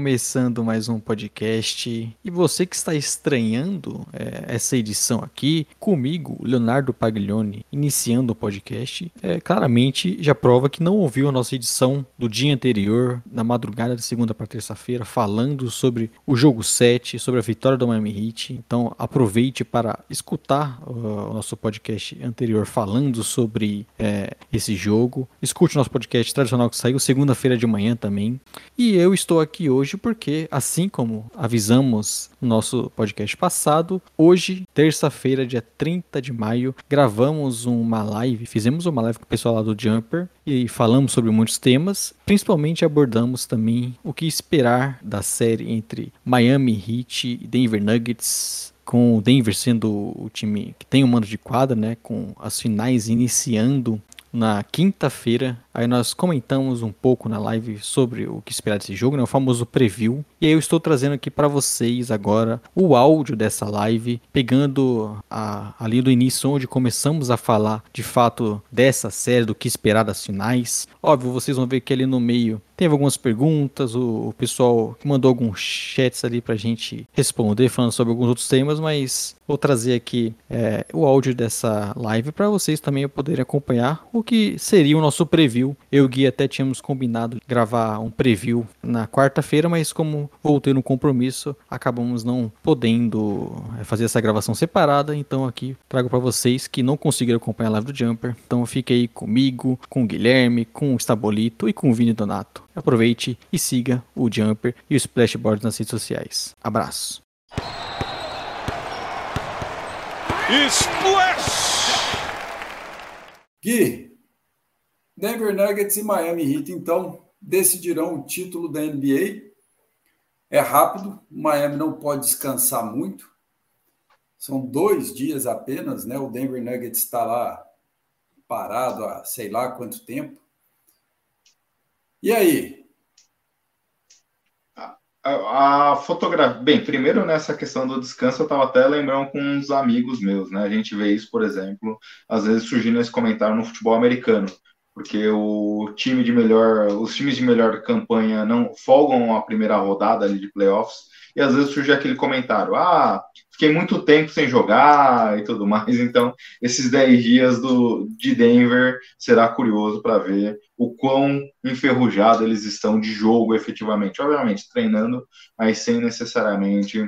Começando mais um podcast e você que está estranhando é, essa edição aqui, comigo, Leonardo Paglioni, iniciando o podcast, é, claramente já prova que não ouviu a nossa edição do dia anterior, na madrugada de segunda para terça-feira, falando sobre o jogo 7, sobre a vitória do Miami Heat. Então aproveite para escutar uh, o nosso podcast anterior falando sobre é, esse jogo. Escute nosso podcast tradicional que saiu segunda-feira de manhã também. E eu estou aqui hoje porque, assim como avisamos no nosso podcast passado, hoje, terça-feira, dia 30 de maio, gravamos uma live, fizemos uma live com o pessoal lá do Jumper e falamos sobre muitos temas, principalmente abordamos também o que esperar da série entre Miami Heat e Denver Nuggets, com o Denver sendo o time que tem o mando de quadra, né, com as finais iniciando na quinta-feira. Aí nós comentamos um pouco na live sobre o que esperar desse jogo, né? o famoso preview. E aí eu estou trazendo aqui para vocês agora o áudio dessa live, pegando a, ali do início onde começamos a falar de fato dessa série, do que esperar das finais. Óbvio, vocês vão ver que ali no meio teve algumas perguntas, o, o pessoal mandou alguns chats ali pra gente responder, falando sobre alguns outros temas, mas vou trazer aqui é, o áudio dessa live para vocês também poderem acompanhar o que seria o nosso preview. Eu e o Gui até tínhamos combinado gravar um preview na quarta-feira, mas como voltei no compromisso, acabamos não podendo é, fazer essa gravação separada, então aqui trago para vocês que não conseguiram acompanhar a live do Jumper. Então fique aí comigo, com o Guilherme, com o Stabolito e com o Vini Donato. Aproveite e siga o Jumper e o Splashboard nas redes sociais. Abraço. Splash! Gui, Denver Nuggets e Miami Heat, então, decidirão o título da NBA. É rápido, o Miami não pode descansar muito. São dois dias apenas, né? O Denver Nuggets está lá parado há sei lá quanto tempo. E aí? A, a fotografia. Bem, primeiro nessa questão do descanso, eu estava até lembrando com uns amigos meus, né? A gente vê isso, por exemplo, às vezes surgindo esse comentário no futebol americano, porque o time de melhor, os times de melhor campanha não folgam a primeira rodada ali de playoffs, e às vezes surge aquele comentário: ah, fiquei muito tempo sem jogar e tudo mais. Então, esses 10 dias do, de Denver será curioso para ver o quão enferrujado eles estão de jogo efetivamente. Obviamente, treinando, mas sem necessariamente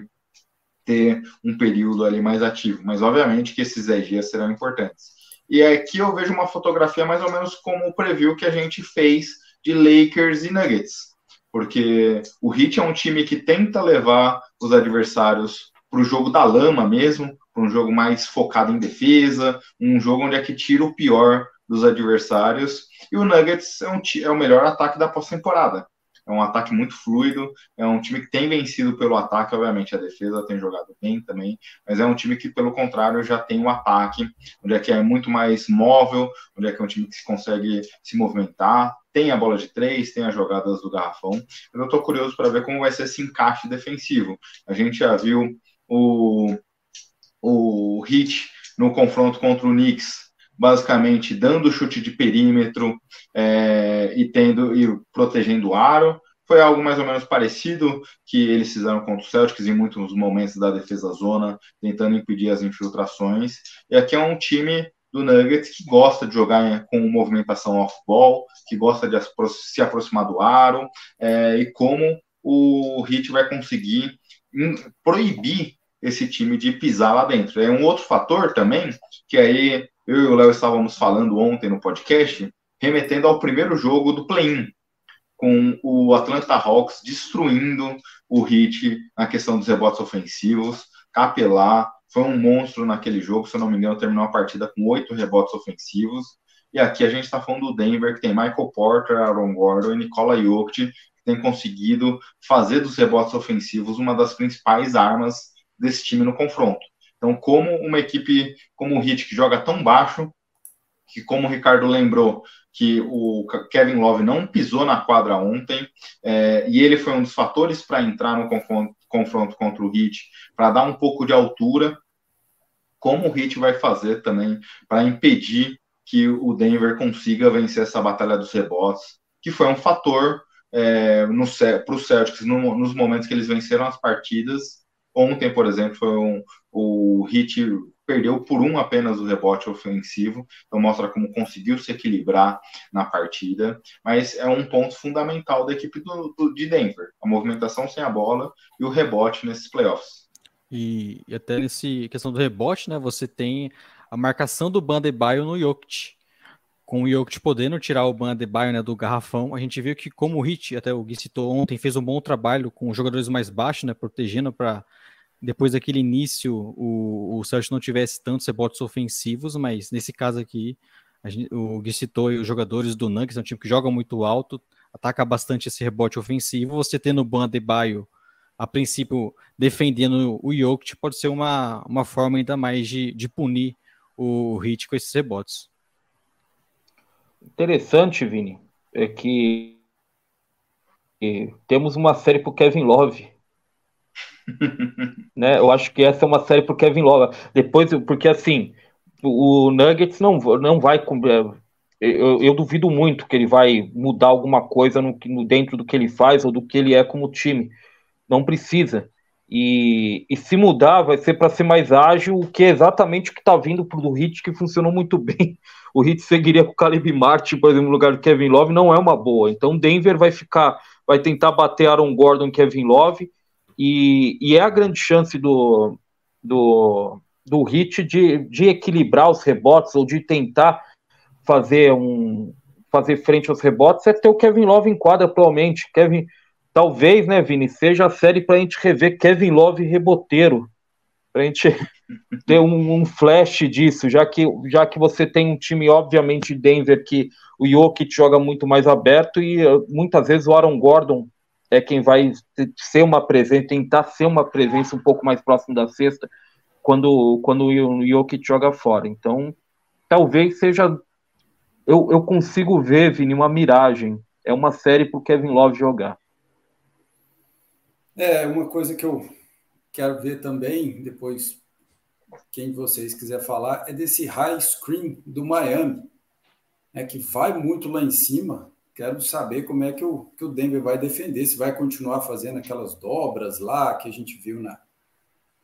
ter um período ali mais ativo. Mas, obviamente, que esses 10 dias serão importantes. E aqui eu vejo uma fotografia mais ou menos como o preview que a gente fez de Lakers e Nuggets. Porque o Heat é um time que tenta levar os adversários para o jogo da lama mesmo, para um jogo mais focado em defesa, um jogo onde é que tira o pior dos adversários. E o Nuggets é, um, é o melhor ataque da pós-temporada. É um ataque muito fluido, é um time que tem vencido pelo ataque, obviamente a defesa tem jogado bem também, mas é um time que, pelo contrário, já tem o um ataque, onde é que é muito mais móvel, onde é que é um time que consegue se movimentar, tem a bola de três, tem as jogadas do garrafão, eu estou curioso para ver como vai ser esse encaixe defensivo. A gente já viu o, o Hit no confronto contra o Knicks basicamente dando chute de perímetro é, e tendo e protegendo o aro. Foi algo mais ou menos parecido que eles fizeram contra o Celtics em muitos momentos da defesa zona, tentando impedir as infiltrações. E aqui é um time do Nuggets que gosta de jogar com movimentação off-ball, que gosta de se aproximar do aro, é, e como o Heat vai conseguir proibir esse time de pisar lá dentro. É um outro fator também, que aí eu e o Léo estávamos falando ontem no podcast, remetendo ao primeiro jogo do play-in, com o Atlanta Hawks destruindo o Heat na questão dos rebotes ofensivos. Capelá foi um monstro naquele jogo, se eu não me engano, terminou a partida com oito rebotes ofensivos. E aqui a gente está falando do Denver, que tem Michael Porter, Aaron Gordon e Nikola Jokic, tem conseguido fazer dos rebotes ofensivos uma das principais armas desse time no confronto. Então, como uma equipe como o Heat, que joga tão baixo, que como o Ricardo lembrou, que o Kevin Love não pisou na quadra ontem, é, e ele foi um dos fatores para entrar no confronto, confronto contra o Heat, para dar um pouco de altura, como o Heat vai fazer também para impedir que o Denver consiga vencer essa batalha dos rebotes, que foi um fator é, para o Celtics no, nos momentos que eles venceram as partidas. Ontem, por exemplo, foi um, o Heat perdeu por um apenas o rebote ofensivo, então mostra como conseguiu se equilibrar na partida, mas é um ponto fundamental da equipe do, do, de Denver, a movimentação sem a bola e o rebote nesses playoffs. E, e até nesse questão do rebote, né, você tem a marcação do Bandebaio no Jokic, com o Jokic podendo tirar o Bandebaio né, do garrafão, a gente viu que como o Hit, até o Gui citou ontem, fez um bom trabalho com jogadores mais baixos, né, protegendo para depois daquele início o, o não tivesse tantos rebotes ofensivos, mas nesse caso aqui, gente, o Gui citou os jogadores do Nuggets, é um time que joga muito alto, ataca bastante esse rebote ofensivo, você tendo o Bandebaio a princípio defendendo o Jokic pode ser uma, uma forma ainda mais de, de punir o Hit com esses rebotes. Interessante, Vini, é que, que temos uma série para Kevin Love né? Eu acho que essa é uma série pro Kevin Love. Depois, porque assim, o Nuggets não, não vai. É, eu, eu duvido muito que ele vai mudar alguma coisa no, no, dentro do que ele faz ou do que ele é como time. Não precisa. E, e se mudar, vai ser para ser mais ágil, o que é exatamente o que está vindo para o Hit, que funcionou muito bem. O Hit seguiria com o Caleb Martin, por exemplo, no lugar do Kevin Love, não é uma boa. Então, Denver vai ficar, vai tentar bater Aaron Gordon Kevin Love e, e é a grande chance do, do, do Hit de, de equilibrar os rebotes ou de tentar fazer um fazer frente aos rebotes é ter o Kevin Love em quadra atualmente. Kevin, talvez, né, Vini, seja a série para a gente rever Kevin Love reboteiro, para a gente ter um, um, flash disso, já que, já que você tem um time, obviamente, Denver, que o Jokic joga muito mais aberto e uh, muitas vezes o Aaron Gordon é quem vai ser uma presença, tentar ser uma presença um pouco mais próximo da sexta quando, quando o Jokic joga fora. Então, talvez seja. Eu, eu consigo ver, Vini, uma miragem. É uma série para o Kevin Love jogar. É, uma coisa que eu quero ver também, depois, quem vocês quiser falar, é desse high screen do Miami, né, que vai muito lá em cima quero saber como é que o, que o Denver vai defender, se vai continuar fazendo aquelas dobras lá que a gente viu na,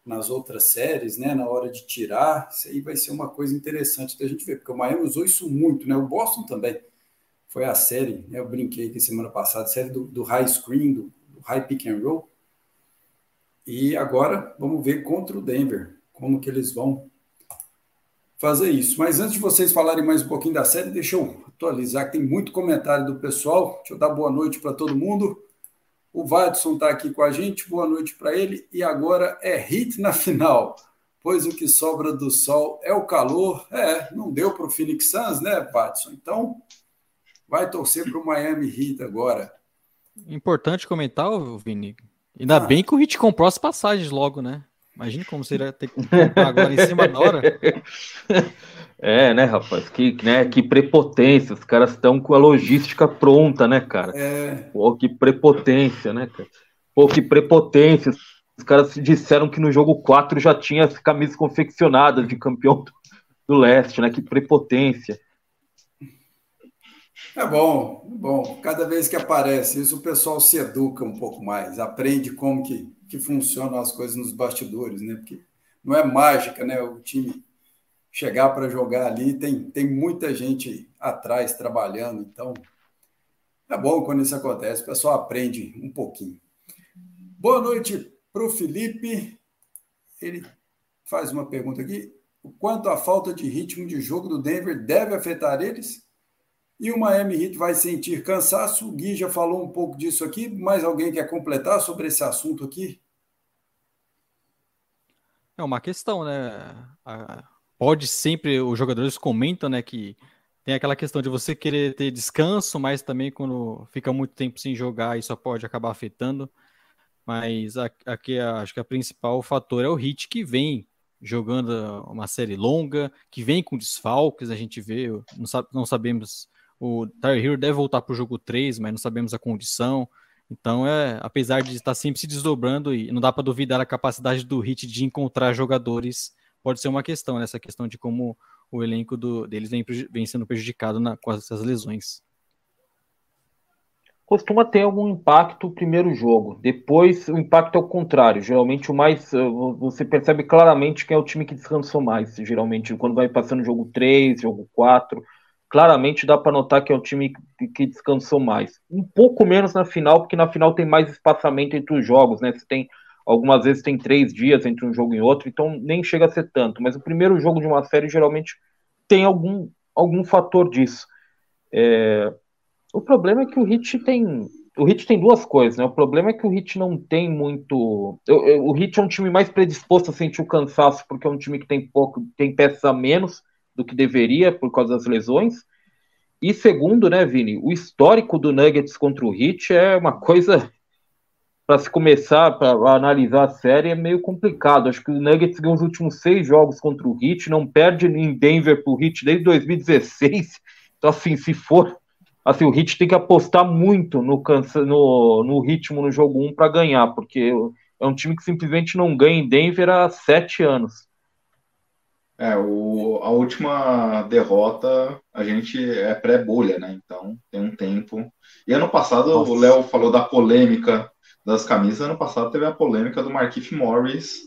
nas outras séries, né? Na hora de tirar, isso aí vai ser uma coisa interessante da gente ver, porque o Miami usou isso muito, né? O Boston também foi a série, né? Eu brinquei aqui semana passada, série do, do high screen, do, do high pick and roll. E agora vamos ver contra o Denver, como que eles vão fazer isso. Mas antes de vocês falarem mais um pouquinho da série, deixa eu atualizar, que tem muito comentário do pessoal. Deixa eu dar boa noite para todo mundo. O Vadson está aqui com a gente, boa noite para ele. E agora é hit na final, pois o que sobra do sol é o calor. É, não deu para o Phoenix Suns, né, Vadson? Então, vai torcer para o Miami Heat agora. Importante comentar, Vini. Ainda ah. bem que o Heat comprou as passagens logo, né? Imagina como seria ter que comprar agora em cima da hora. É, né, rapaz? Que, né, que prepotência. Os caras estão com a logística pronta, né, cara? É. Pô, que prepotência, né, cara? Pô, que prepotência. Os caras disseram que no jogo 4 já tinha as camisas confeccionadas de campeão do, do leste, né? Que prepotência. É bom, é bom. Cada vez que aparece isso, o pessoal se educa um pouco mais, aprende como que, que funcionam as coisas nos bastidores, né? Porque não é mágica, né? O time chegar para jogar ali, tem, tem muita gente atrás trabalhando, então é bom quando isso acontece, o pessoal aprende um pouquinho. Boa noite para o Felipe. Ele faz uma pergunta aqui. O quanto a falta de ritmo de jogo do Denver deve afetar eles? E o Miami Heat vai sentir cansaço? O Gui já falou um pouco disso aqui. Mais alguém quer completar sobre esse assunto aqui? É uma questão, né? Pode sempre, os jogadores comentam, né, que tem aquela questão de você querer ter descanso, mas também quando fica muito tempo sem jogar, isso pode acabar afetando. Mas aqui acho que a principal fator é o hit que vem jogando uma série longa, que vem com desfalques, a gente vê, não, sabe, não sabemos, o Tyler Hero deve voltar para o jogo 3, mas não sabemos a condição. Então, é, apesar de estar sempre se desdobrando, e não dá para duvidar a capacidade do Hit de encontrar jogadores, pode ser uma questão, nessa né? questão de como o elenco do, deles vem, vem sendo prejudicado na, com essas lesões. Costuma ter algum impacto o primeiro jogo, depois o impacto é o contrário. Geralmente o mais. Eh, você percebe claramente quem é o time que descansou mais. Geralmente, quando vai passando jogo 3, jogo 4 claramente dá para notar que é um time que, descansou mais. Um pouco menos na final, porque na final tem mais espaçamento entre os jogos, né? Você tem algumas vezes tem três dias entre um jogo e outro, então nem chega a ser tanto. Mas o primeiro jogo de uma série geralmente tem algum, algum fator disso. É... O problema é que o Hit tem o Hit tem duas coisas, né? O problema é que o Hit não tem muito. O Hit é um time mais predisposto a sentir o cansaço, porque é um time que tem pouco, tem peças a menos do que deveria por causa das lesões. E segundo, né, Vini, o histórico do Nuggets contra o Heat é uma coisa para se começar para analisar a série é meio complicado. Acho que o Nuggets ganhou os últimos seis jogos contra o Heat, não perde em Denver para o Heat desde 2016. Então, assim, se for, assim, o Heat tem que apostar muito no, no, no ritmo no jogo 1 para ganhar, porque é um time que simplesmente não ganha em Denver há sete anos. É, o, a última derrota a gente é pré-bolha, né? Então tem um tempo. E ano passado Nossa. o Léo falou da polêmica das camisas. Ano passado teve a polêmica do Marquise Morris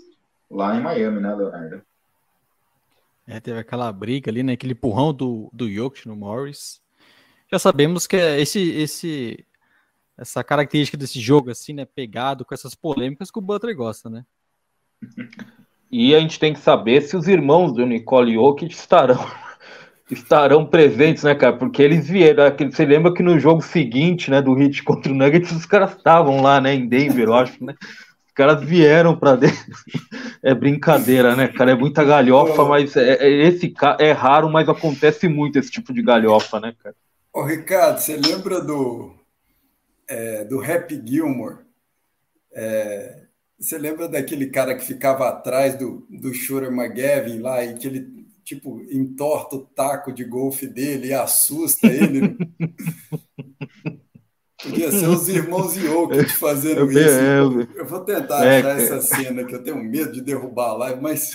lá em Miami, né, Leonardo? É, teve aquela briga ali, né? Aquele empurrão do, do Jokic no Morris. Já sabemos que é esse, esse, essa característica desse jogo, assim, né? Pegado com essas polêmicas que o Butler gosta, né? E a gente tem que saber se os irmãos do Nicole Jokic estarão estarão presentes, né, cara? Porque eles vieram. Você lembra que no jogo seguinte, né, do Heat contra o Nuggets, os caras estavam lá, né, em Denver, eu acho, né? Os caras vieram para dentro. É brincadeira, né, cara? É muita galhofa, mas é, é, esse é raro, mas acontece muito esse tipo de galhofa, né, cara? Ô, Ricardo, você lembra do, é, do Happy Gilmore? É, você lembra daquele cara que ficava atrás do, do Shooter McGavin lá e que ele, tipo, entorta o taco de golfe dele e assusta ele? Podia ser os irmãos Jokic fazendo eu, isso. Eu, eu, vou tentar é, achar é, essa cena que eu tenho medo de derrubar a live, mas.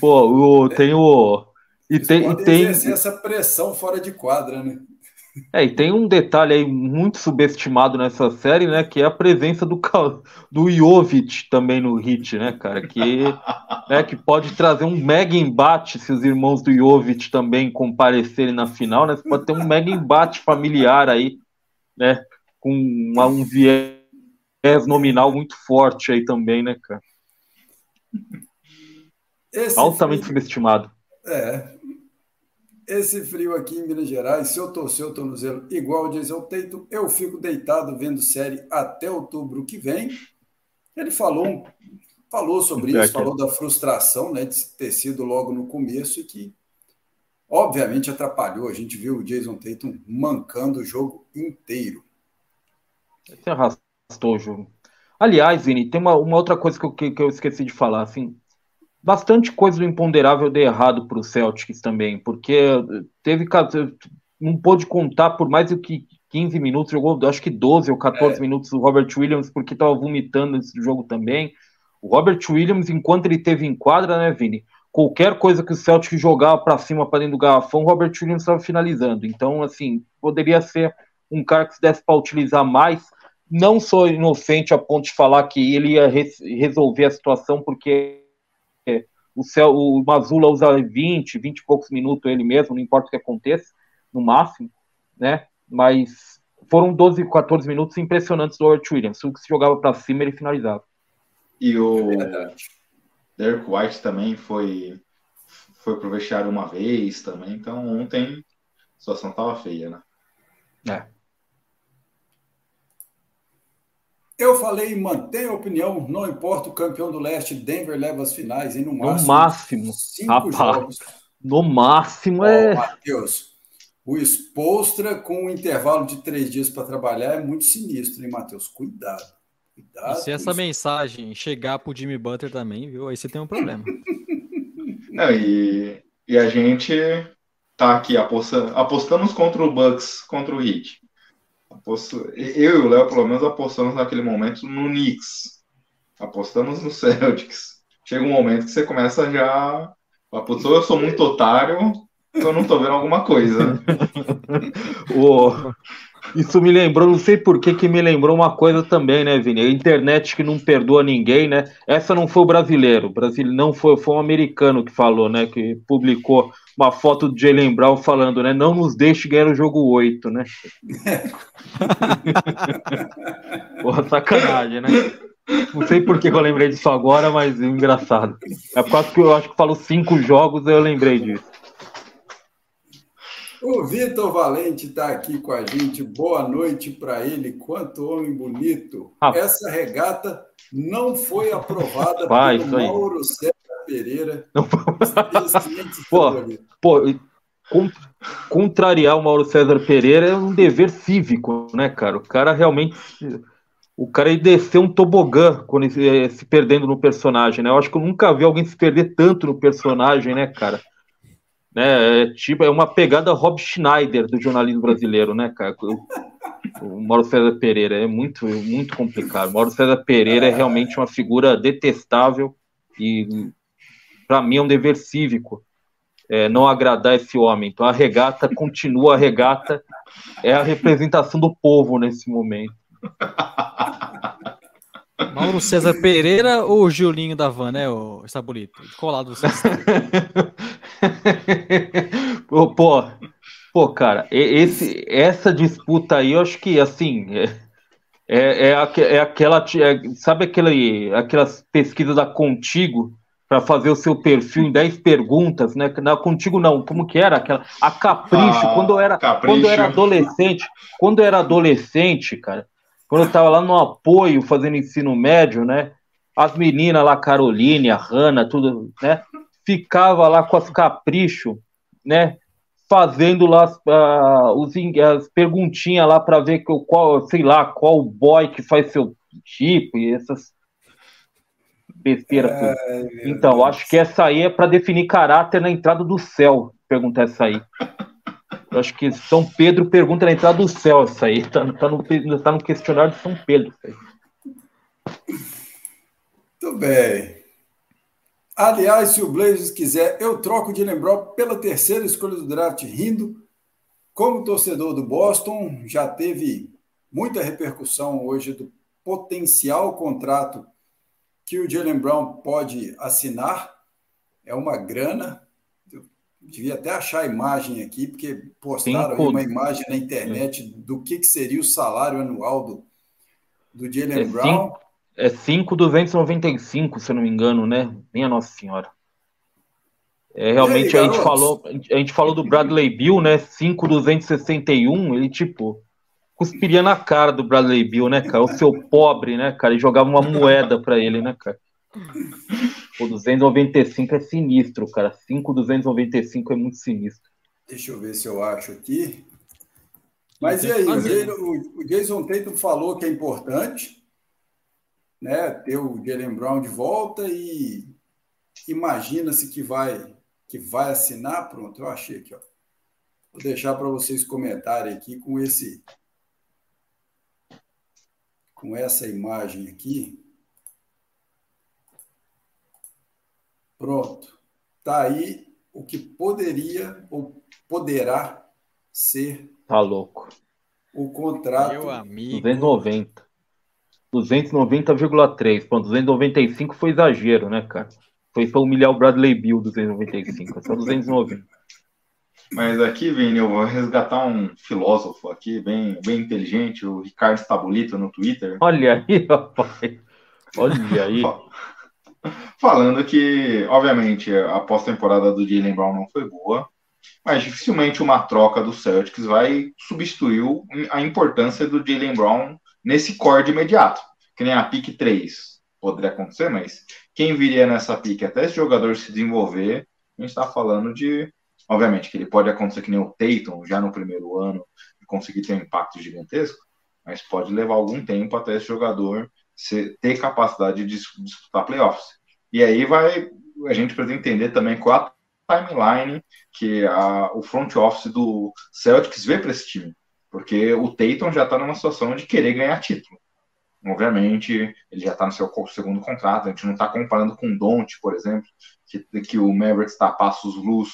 Pô, o, tem o. E tem, e tem essa pressão fora de quadra, né? É, e tem um detalhe aí muito subestimado nessa série, né? Que é a presença do, do Jovic também no hit, né, cara? Que, né, que pode trazer um mega embate se os irmãos do Jovic também comparecerem na final, né? Você pode ter um mega embate familiar aí, né? Com uma, um viés nominal muito forte aí também, né, cara? Esse Altamente filme... subestimado. É, esse frio aqui em Minas Gerais, se eu torcer o tornozelo igual o Jason Tatum, eu fico deitado vendo série até outubro que vem. Ele falou, falou sobre isso, falou da frustração né, de ter sido logo no começo e que, obviamente, atrapalhou. A gente viu o Jason Tatum mancando o jogo inteiro. Você arrastou o jogo. Aliás, Vini, tem uma, uma outra coisa que eu, que, que eu esqueci de falar. Assim, bastante coisa do imponderável de errado para o Celtics também, porque teve não pôde contar por mais do que 15 minutos, jogou acho que 12 ou 14 é. minutos o Robert Williams porque estava vomitando esse jogo também. O Robert Williams, enquanto ele teve em quadra, né, Vini? Qualquer coisa que o Celtic jogava para cima, para dentro do garrafão, o Robert Williams estava finalizando. Então, assim, poderia ser um cara que se desse para utilizar mais. Não sou inocente a ponto de falar que ele ia resolver a situação, porque o, Cel, o Mazula usa 20, 20 e poucos minutos ele mesmo, não importa o que aconteça, no máximo, né? Mas foram 12, 14 minutos impressionantes do Howard Williams. O que se jogava para cima, ele finalizava. E o é Derek White também foi foi pro vestiário uma vez também, então ontem a situação tava feia, né? É. Eu falei, mantenha a opinião, não importa o campeão do leste, Denver leva as finais e no máximo, no máximo cinco rapaz. jogos. No máximo é. Ó, Matheus, o Spolstra com um intervalo de três dias para trabalhar é muito sinistro, hein, Matheus? Cuidado. E Cuidado. se com essa isso. mensagem chegar pro Jimmy Butler também, viu? Aí você tem um problema. Não, e, e a gente tá aqui aposta, apostamos contra o Bucks, contra o Heat. Aposto, eu e o Léo, pelo menos, apostamos naquele momento no Knicks. Apostamos no Celtics. Chega um momento que você começa já. Apostou, eu sou muito otário, eu não tô vendo alguma coisa. Ô, Isso me lembrou, não sei por que que me lembrou uma coisa também, né, Vini? A internet que não perdoa ninguém, né? Essa não foi o brasileiro, o Brasil não foi, foi um americano que falou, né? Que publicou uma foto do Jalen Brown falando, né? Não nos deixe ganhar o jogo 8, né? Porra, sacanagem, né? Não sei por que eu lembrei disso agora, mas é engraçado. É por causa que eu acho que falou cinco jogos, eu lembrei disso. O Vitor Valente está aqui com a gente. Boa noite para ele. Quanto homem bonito. Ah. Essa regata não foi aprovada pelo. Mauro César Pereira. Pô. Pô, con- contrariar o Mauro César Pereira é um dever cívico, né, cara? O cara realmente. O cara ia descer um tobogã quando ele, eh, se perdendo no personagem, né? Eu acho que eu nunca vi alguém se perder tanto no personagem, né, cara? Né, é, tipo, é uma pegada Rob Schneider do jornalismo brasileiro, né, cara? O, o Mauro César Pereira é muito, muito complicado. O Mauro César Pereira é realmente uma figura detestável e, para mim, é um dever cívico é, não agradar esse homem. Então a regata continua a regata, é a representação do povo nesse momento. Mauro César Pereira ou o Giolinho da Van, né, o Sabulito? Colado você? Pô, pô, pô, cara, esse, essa disputa aí, eu acho que assim é, é, é, é aquela, é, sabe aquele, aquelas pesquisas da Contigo para fazer o seu perfil em 10 perguntas, né? Na Contigo não, como que era aquela? A Capricho, Ah, quando eu era Capricho. quando eu era adolescente, quando eu era adolescente, cara, quando eu tava lá no apoio fazendo ensino médio, né? As meninas lá, Caroline, a Hanna, tudo, né? Ficava lá com as capricho, né? Fazendo lá as, ah, os, as perguntinhas lá para ver que, qual, sei lá, qual boy que faz seu tipo e essas besteiras. Meu Então, Deus. acho que essa aí é para definir caráter na entrada do céu. Pergunta essa aí. Eu acho que São Pedro pergunta na entrada do céu essa aí. Tá, tá no, tá no questionário de São Pedro. isso. Muito bem. Aliás, se o Blazers quiser, eu troco de lembrar pela terceira escolha do draft, rindo. Como torcedor do Boston, já teve muita repercussão hoje do potencial contrato que o Jalen Brown pode assinar. É uma grana. Devia até achar a imagem aqui, porque postaram Cinco- uma imagem na internet do que, que seria o salário anual do, do Jalen É Brown. É 5,295, se eu não me engano, né? Minha Nossa Senhora. É, realmente aí, a gente falou, a gente falou do Bradley Bill, né? 5,261, ele tipo cuspiria na cara do Bradley Bill, né, cara? O seu pobre, né, cara? E jogava uma moeda pra ele, né, cara? O 295 é sinistro, cara. 5,295 é muito sinistro. Deixa eu ver se eu acho aqui. Mas e aí, o o- o Jason Tatum falou que é importante né, ter o Jalen Brown de volta e imagina-se que vai que vai assinar. Pronto, eu achei aqui. Ó. Vou deixar para vocês comentarem aqui com esse com essa imagem aqui. Pronto. Tá aí o que poderia ou poderá ser Tá louco. o contrato. Meu amigo. 290. 290,3. Pô, 295 foi exagero, né, cara? Foi pra humilhar o Bradley Bill 295. É só 290. Mas aqui, Vini, eu vou resgatar um filósofo aqui, bem, bem inteligente, o Ricardo Stabulito no Twitter, Olha aí, rapaz. Olha aí. Falando que, obviamente, a pós-temporada do Jalen Brown não foi boa, mas dificilmente uma troca do Celtics vai substituir a importância do Jalen Brown nesse core de imediato, que nem a pick 3 poderia acontecer, mas quem viria nessa pick até esse jogador se desenvolver, a gente está falando de Obviamente que ele pode acontecer que nem o Tatum, já no primeiro ano, conseguir ter um impacto gigantesco, mas pode levar algum tempo até esse jogador ter capacidade de disputar playoffs. E aí vai, a gente precisa entender também qual a timeline que a, o front office do Celtics vê para esse time. Porque o Tatum já está numa situação de querer ganhar título. Obviamente, ele já está no seu segundo contrato. A gente não está comparando com o Don't, por exemplo, que, que o Mavericks está a passos luz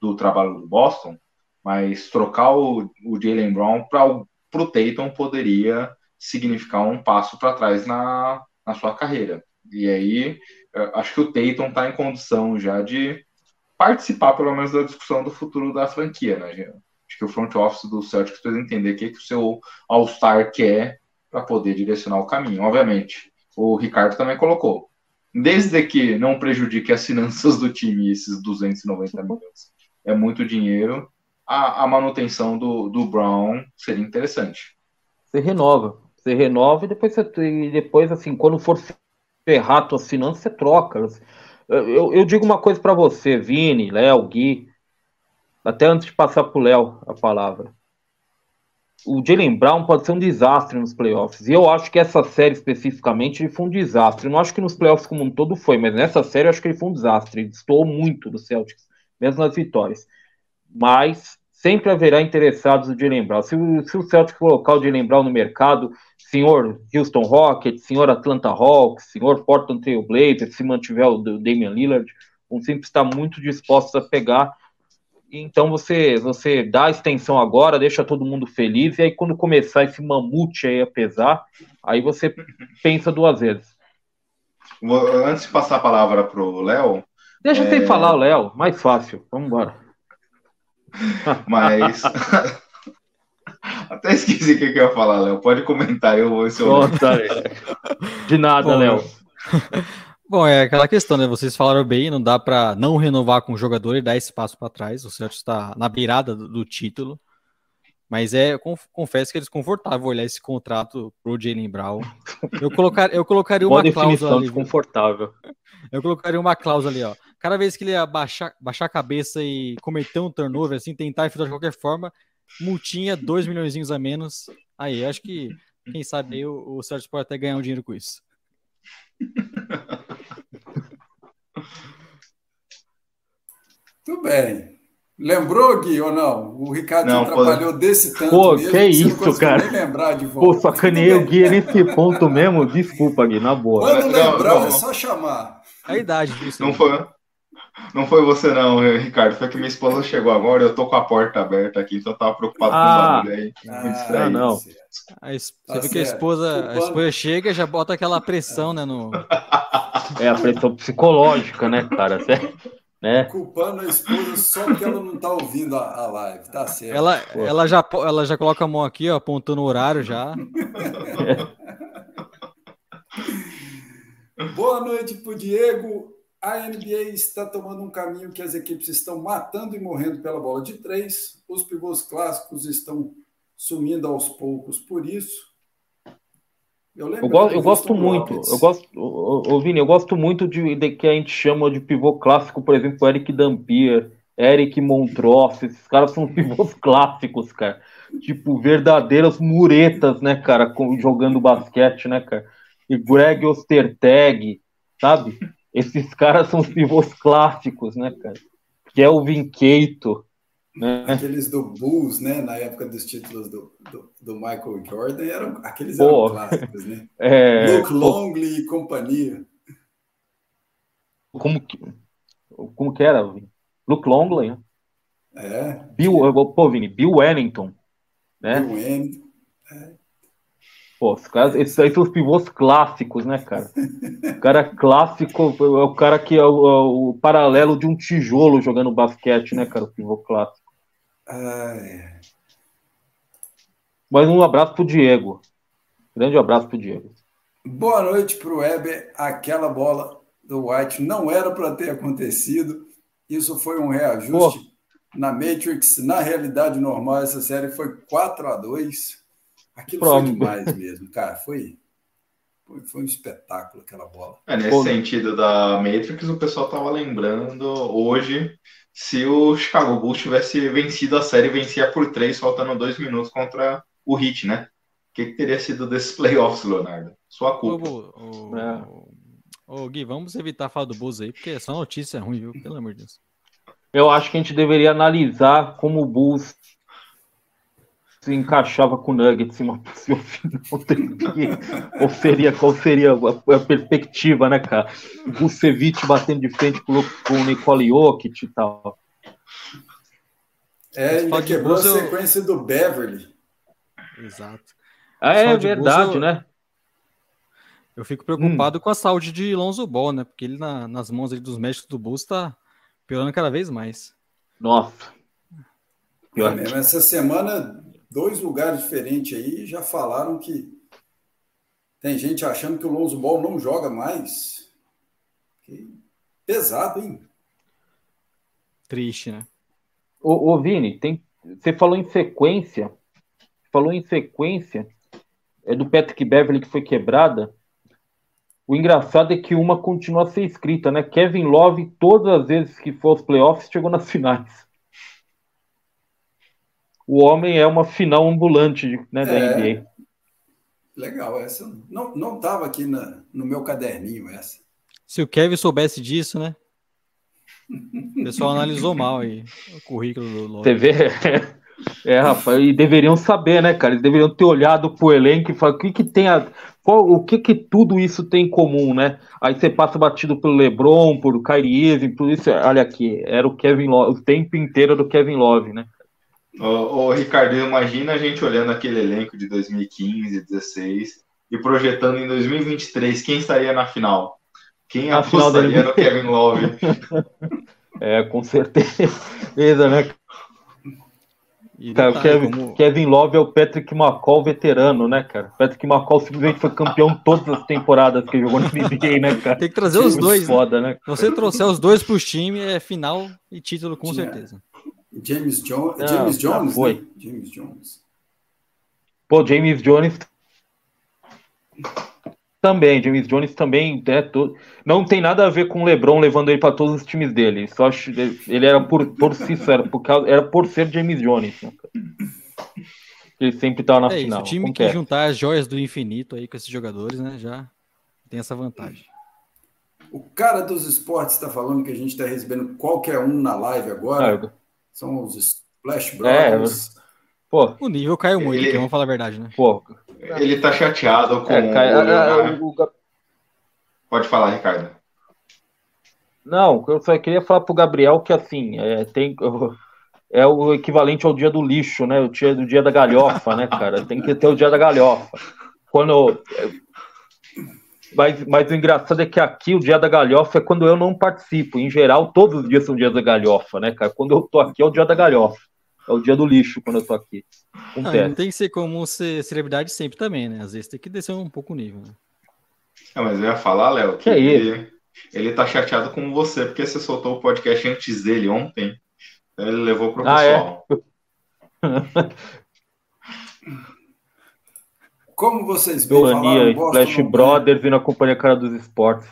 do trabalho do Boston. Mas trocar o, o Jalen Brown para o Tatum poderia significar um passo para trás na, na sua carreira. E aí, acho que o Tatum está em condição já de participar, pelo menos, da discussão do futuro da franquia, né? Acho que o front office do Celtics precisa entender o que, que o seu All-Star quer para poder direcionar o caminho. Obviamente, o Ricardo também colocou. Desde que não prejudique as finanças do time, esses 290 milhões é muito dinheiro, a, a manutenção do, do Brown seria interessante. Você renova. Você renova e depois, você, e depois assim, quando for ferrar tuas finanças, você troca. Eu, eu digo uma coisa para você, Vini, Léo, Gui, até antes de passar para o Léo a palavra o Jalen Brown pode ser um desastre nos playoffs. E eu acho que essa série especificamente foi um desastre. Eu não acho que nos playoffs como um todo foi, mas nessa série eu acho que ele foi um desastre. Ele destoou muito do Celtics, mesmo nas vitórias. Mas sempre haverá interessados no Jalen Brown. Se o, se o Celtics colocar o Jalen Brown no mercado, senhor Houston Rockets, senhor Atlanta Hawks, senhor Portland Trail Blazers, se mantiver o Damian Lillard, vão sempre estar muito dispostos a pegar então você você dá a extensão agora, deixa todo mundo feliz, e aí quando começar esse mamute aí a pesar, aí você pensa duas vezes. Antes de passar a palavra pro Léo. Deixa é... você falar, Léo, mais fácil. Vamos embora. Mas. Até esqueci o que eu ia falar, Léo. Pode comentar, eu vou ver se eu. De nada, Léo. Bom, é aquela questão, né? Vocês falaram bem, não dá para não renovar com o jogador e dar espaço para trás. O Celtics está na beirada do, do, título. Mas é, confesso que é desconfortável olhar esse contrato pro Jalen Brown. Eu, colocar, eu colocaria uma cláusula ali. desconfortável. Eu colocaria uma cláusula ali, ó. Cada vez que ele baixar, baixar a cabeça e cometer um turnover, assim, tentar infiltrar de qualquer forma, multinha, 2 milhões a menos. Aí, acho que, quem sabe aí, o, o Celtics pode até ganhar um dinheiro com isso. Tudo bem. Lembrou, Gui, ou não? O Ricardo não, atrapalhou pô... desse tanto Pô, mesmo, que é isso, cara. Nem lembrar de volta. Pô, sacaneei o Gui nesse ponto mesmo. Desculpa, Gui, na boa. Quando lembrar, não, é só chamar. A idade disso. Não foi, não foi você não, Ricardo. Foi que minha esposa chegou agora eu tô com a porta aberta aqui, então eu tava preocupado ah, com o bagulho aí. Ah, não. Aí, você tá viu que a esposa, a esposa chega e já bota aquela pressão, né? No... É a pressão psicológica, né, cara? né? Culpando a esposa só porque ela não tá ouvindo a, a live, tá certo. Ela, ela, já, ela já coloca a mão aqui, ó, apontando o horário já. Boa noite pro Diego. A NBA está tomando um caminho que as equipes estão matando e morrendo pela bola de três. Os pivôs clássicos estão sumindo aos poucos por isso. Eu, eu, go eu gosto muito, eu gosto, ô, Vini, eu gosto muito de, de, que a gente chama de pivô clássico, por exemplo, Eric Dampier, Eric Montross, esses caras são pivôs clássicos, cara. Tipo, verdadeiras muretas, né, cara, jogando basquete, né, cara. E Greg Ostertag, sabe? Esses caras são os pivôs clássicos, né, cara. Kelvin Keito, né? Aqueles do Bulls, né? Na época dos títulos do, do, do Michael Jordan, eram, aqueles eram clássicos, né? É, Luke Longley e companhia. Como que, como que era? Luke Longley, né? É. Bill, pô, Vini, Bill Wellington, né? Bill Wellington. É. Pô, os caras, esses aí são os pivôs clássicos, né, cara? O cara clássico é o cara que é o, é o paralelo de um tijolo jogando basquete, né, cara? O pivô clássico. Ai. Mais um abraço pro Diego. Grande abraço pro Diego. Boa noite pro Weber. Aquela bola do White não era para ter acontecido. Isso foi um reajuste Pô. na Matrix. Na realidade normal, essa série foi 4 a 2 Aquilo Pronto. foi demais mesmo, cara. Foi, foi, foi, um espetáculo aquela bola. É, nesse Pô. sentido da Matrix, o pessoal tava lembrando hoje se o Chicago Bulls tivesse vencido a série, vencia por três, faltando dois minutos contra o Heat, né? O que, que teria sido desses playoffs, Leonardo? Sua culpa. Ô, ô, é. ô, Gui, vamos evitar falar do Bulls aí, porque é só notícia ruim, viu? Pelo amor de Deus. Eu acho que a gente deveria analisar como o Bulls se encaixava com o Nuggets em uma possível final ou seria qual seria a, a, perspectiva, né, cara? O Vucevic batendo de frente com, com o Nicole Jokic e tal. É, ainda quebrou a sequência do Beverly. Exato. Ah, é verdade, eu... né? Eu fico preocupado hum. com a saúde de Lonzo Ball, né? Porque ele na, nas mãos dos médicos do Bulls tá piorando cada vez mais. Nossa. Pior. É mesmo. Essa semana dois lugares diferentes aí já falaram que tem gente achando que o Lonzo Ball não joga mais. Que pesado, hein? Triste, né? Ô, ô Vini, tem, você falou em sequência, falou em sequência é do Patrick Beverly que foi quebrada. O engraçado é que uma continua a ser escrita, né? Kevin Love, todas as vezes que for aos playoffs, chegou nas finais o homem é uma final ambulante né, da é, NBA. Legal, essa não não estava aqui na, no meu caderninho essa. Se o Kevin soubesse disso, né? O pessoal analisou mal aí o currículo do Lopes. Vê? É, rapaz, e deveriam saber, né, cara? Eles deveriam ter olhado pro elenco e falar o que que tem a. Qual, o que que tudo isso tem em comum, né? Aí você passa batido pelo LeBron, por Kyrie Irving, por isso, olha aqui, era o Kevin Love, o tempo inteiro do Kevin Love, né? Ô, ô, Ricardo, imagina a gente olhando aquele elenco de 2015, 16 e projetando em 2023 quem estaria na final. Quem na apostaria final no Kevin Love? é, com certeza, né? Cara, tá, Kevin, como... Kevin Love é o Patrick McCall veterano, né, cara? Patrick McCall simplesmente foi campeão todas as temporadas que jogou no NBA, né, cara? Tem que trazer os dois. Né? Foda, né? Se você trouxer os dois para os times, é final e título com Tinha. certeza. James, jo Não, James Jones, foi. Né? James Jones. Pô, James Jones também, James Jones também, né, to... não tem nada a ver com o LeBron levando ele para todos os times dele. Só acho ele era por, por si só, era por, causa, era por ser James Jones. Né? Ele sempre estava na é final. Isso, o time que juntar as joias do infinito aí com esses jogadores, né, já tem essa vantagem. O cara dos esportes está falando que a gente está recebendo qualquer um na live agora. Ah, são os Splash é, Brothers. É, pô, o nível caiu muito, ele, vamos falar a verdade, né? Pô, ele tá chateado com é, cai, o, o, Pode falar, Ricardo. Não, eu só queria falar pro Gabriel que assim, é, tem é o equivalente ao dia do lixo, né? O dia do dia da galhofa, né, cara? Tem que ter o dia da galhofa. Quando mas, mas o engraçado é que aqui o dia da galhofa é quando eu não participo. Em geral, todos os dias são dias da galhofa, né, cara? Quando eu tô aqui é o dia da galhofa. É o dia do lixo quando eu tô aqui. Não, não tem que ser como ser celebridade sempre também, né? Às vezes tem que descer um pouco o nível. Né? Não, mas eu ia falar, Léo, que, que é ele, ele tá chateado com você, porque você soltou o podcast antes dele ontem. Então ele levou pro ah, é? pessoal. É? Como vocês bem Ironia, falaram, Flash Brothers vindo acompanhar a cara dos esportes.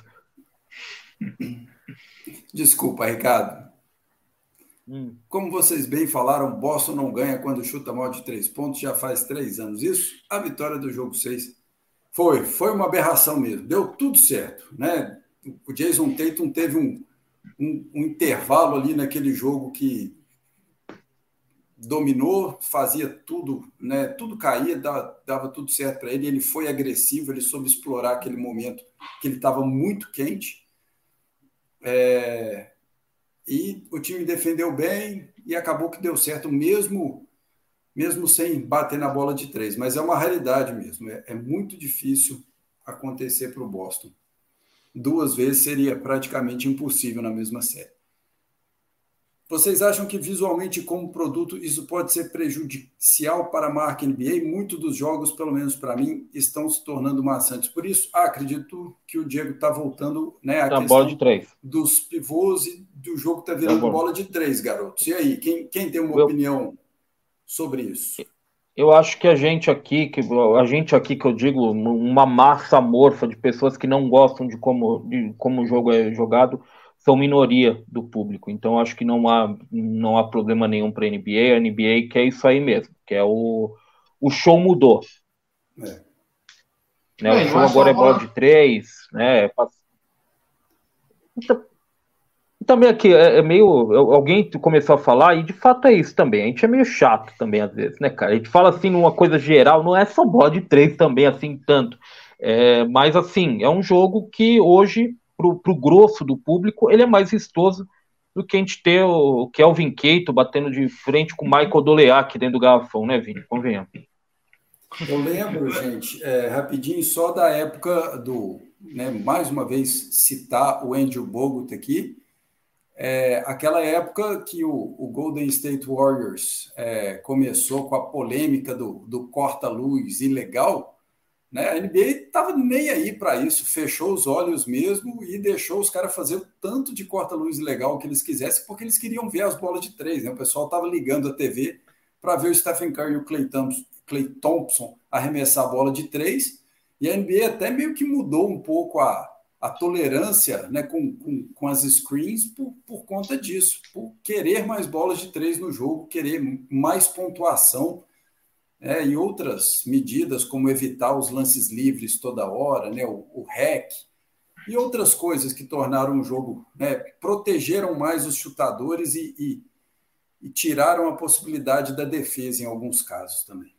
Desculpa, Ricardo. Hum. Como vocês bem falaram, Boston não ganha quando chuta mal de três pontos, já faz três anos. Isso, a vitória do jogo seis foi, foi uma aberração mesmo. Deu tudo certo, né? O Jason Tatum teve um, um, um intervalo ali naquele jogo que dominou, fazia tudo, né? Tudo caía, dava, dava tudo certo para ele. Ele foi agressivo, ele soube explorar aquele momento que ele estava muito quente. É, e o time defendeu bem e acabou que deu certo, mesmo mesmo sem bater na bola de três. Mas é uma realidade mesmo. É, é muito difícil acontecer para o Boston. Duas vezes seria praticamente impossível na mesma série. Vocês acham que visualmente, como produto, isso pode ser prejudicial para a marca NBA? Muitos dos jogos, pelo menos para mim, estão se tornando maçantes. Por isso, ah, acredito que o Diego está voltando né, a da bola de três. dos pivôs e do jogo está virando bola de três, garotos. E aí, quem, quem tem uma Eu... opinião sobre isso? Eu acho que a gente aqui, que a gente aqui que eu digo, uma massa amorfa de pessoas que não gostam de como, de como o jogo é jogado, são minoria do público. Então acho que não há, não há problema nenhum para a NBA. A NBA quer isso aí mesmo, que é o, o show mudou. É. Né, o show agora é bola de três, né? Então, também aqui é, é, meio. Alguém começou a falar, e de fato é isso também. A gente é meio chato também, às vezes, né, cara? A gente fala assim numa coisa geral, não é só bola de três também, assim, tanto. É, mas assim, é um jogo que hoje pro, pro grosso do público, ele é mais vistoso do que a gente ter o Kelvin Keito batendo de frente com o Michael Doleac dentro do garrafão, né, Vini? Convenhamos. Eu lembro, gente, é, rapidinho, só da época do, né, mais uma vez citar o Andrew Bogut aqui, é, aquela época que o, o Golden State Warriors é, começou com a polêmica do, do corta-luz ilegal, né? A NBA estava nem aí para isso, fechou os olhos mesmo e deixou os caras fazer o tanto de corta-luz legal que eles quisessem, porque eles queriam ver as bolas de três. Né? O pessoal estava ligando a TV para ver o Stephen Curry e o Clay Thompson, Clay Thompson arremessar a bola de três. E a NBA até meio que mudou um pouco a, a tolerância né, com, com, com as screens por, por conta disso, por querer mais bolas de três no jogo, querer mais pontuação é, e outras medidas, como evitar os lances livres toda hora, né, o, o REC, e outras coisas que tornaram o jogo, né, protegeram mais os chutadores e, e, e tiraram a possibilidade da defesa em alguns casos também.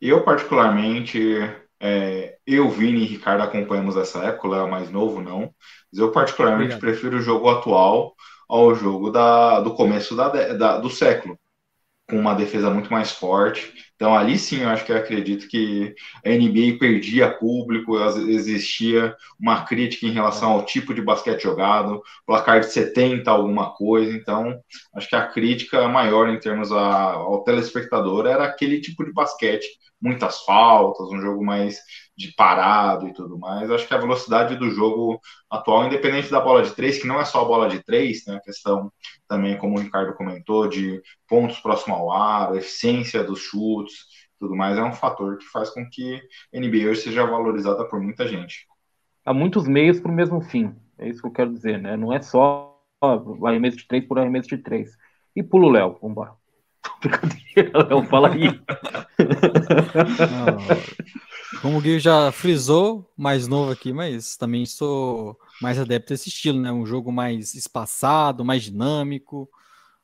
Eu, particularmente, é, eu, Vini e Ricardo acompanhamos essa época, o Léo é mais novo, não. Mas eu, particularmente, Obrigado. prefiro o jogo atual ao jogo da, do começo da, da, do século, com uma defesa muito mais forte então, ali sim, eu acho que eu acredito que a NBA perdia público, existia uma crítica em relação ao tipo de basquete jogado, placar de 70, alguma coisa. Então, acho que a crítica maior em termos a, ao telespectador era aquele tipo de basquete, muitas faltas, um jogo mais de parado e tudo mais. Acho que a velocidade do jogo atual, independente da bola de três, que não é só a bola de três, né, a questão também, como o Ricardo comentou, de pontos próximo ao ar, eficiência dos chutes, tudo mais, é um fator que faz com que a NBA hoje seja valorizada por muita gente. Há muitos meios para o mesmo fim, é isso que eu quero dizer, né? Não é só arremesso de três por arremesso de três. E pulo Léo, vamos embora. Brincadeira, Léo, fala aí. como o Gui já frisou, mais novo aqui, mas também sou mais adepto desse estilo, né? Um jogo mais espaçado, mais dinâmico.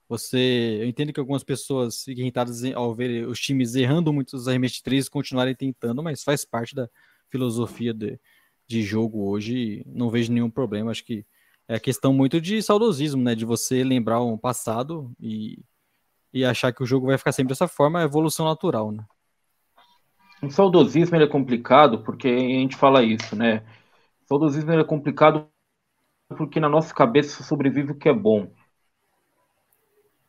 Você, eu entendo que algumas pessoas fiquem irritadas ao ver os times errando muitos arremessos de três continuarem tentando, mas faz parte da filosofia de, de jogo hoje. Não vejo nenhum problema. Acho que é questão muito de saudosismo, né? De você lembrar um passado e, e achar que o jogo vai ficar sempre dessa forma, é evolução natural, né? O saudosismo é complicado porque a gente fala isso, né? O saudosismo é complicado porque na nossa cabeça sobrevive o que é bom.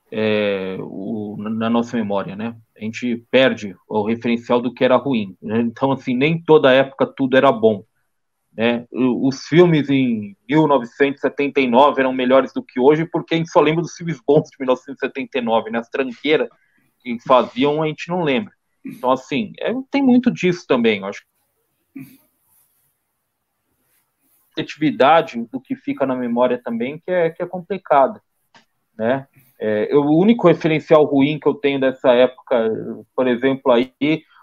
É, o, na nossa memória, né? A gente perde o referencial do que era ruim. Né? Então, assim, nem toda época tudo era bom. Né? Os filmes em 1979 eram melhores do que hoje porque a gente só lembra dos filmes bons de 1979, né? As tranqueiras que faziam a gente não lembra. Então, assim, é, tem muito disso também. Eu acho atividade do que fica na memória também que é, que é complicado, né? É, eu, o único referencial ruim que eu tenho dessa época, por exemplo, aí,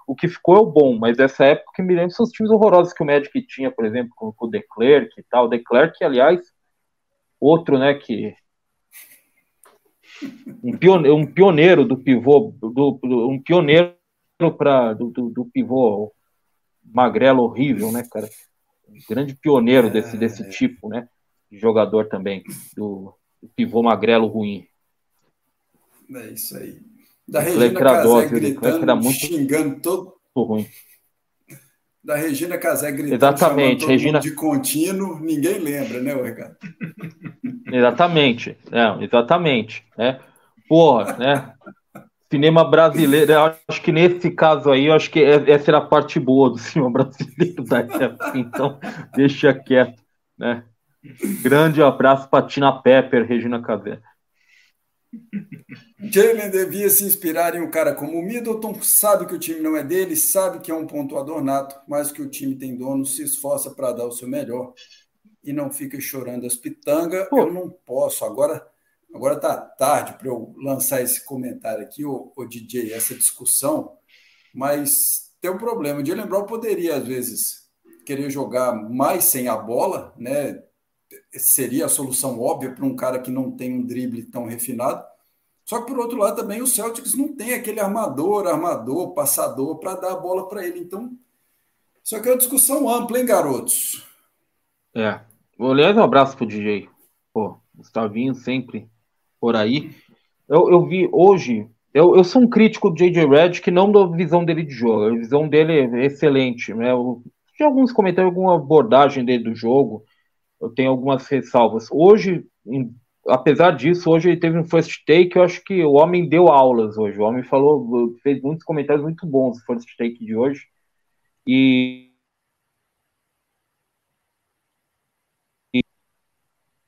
o que ficou é o bom, mas essa época que me lembro são os times horrorosos que o Magic tinha, por exemplo, com, com o Declerc e tal. Declerc, aliás, outro, né, que um pioneiro, um pioneiro do pivô, do, um pioneiro para do, do, do, pivô magrelo horrível, né, cara? Um grande pioneiro desse, desse é. tipo, né? De jogador também, do, do pivô magrelo ruim. É isso aí. Da Regina Casé gritando, muito xingando todo. Ruim. Da Regina Casé gritando, Exatamente, Regina... de contínuo, ninguém lembra, né, Ricardo? Exatamente, é, exatamente, né? Porra, né? Cinema brasileiro, eu acho que nesse caso aí, eu acho que é, essa era a parte boa do cinema brasileiro da época, então deixa quieto, né? Grande abraço para Tina Pepper, Regina Casé. Jalen devia se inspirar em um cara como o Middleton, sabe que o time não é dele, sabe que é um pontuador nato, mas que o time tem dono, se esforça para dar o seu melhor. e não fica chorando as pitangas, eu não posso. Agora agora tá tarde para eu lançar esse comentário aqui, o, o DJ, essa discussão, mas tem um problema. O Jalen Brown poderia, às vezes, querer jogar mais sem a bola, né? Seria a solução óbvia para um cara que não tem um drible tão refinado. Só que, por outro lado, também o Celtics não tem aquele armador, armador, passador para dar a bola para ele. Então, isso aqui é uma discussão ampla, hein, garotos? É. Aliás, um abraço pro DJ. Pô, Gustavinho sempre por aí. Eu, eu vi hoje, eu, eu sou um crítico do J.J. Que não da visão dele de jogo. A visão dele é excelente. Né? Eu, de alguns comentários, alguma abordagem dele do jogo, eu tenho algumas ressalvas. Hoje, em, apesar disso, hoje ele teve um first take, eu acho que o homem deu aulas hoje. O homem falou, fez muitos comentários muito bons no first take de hoje. E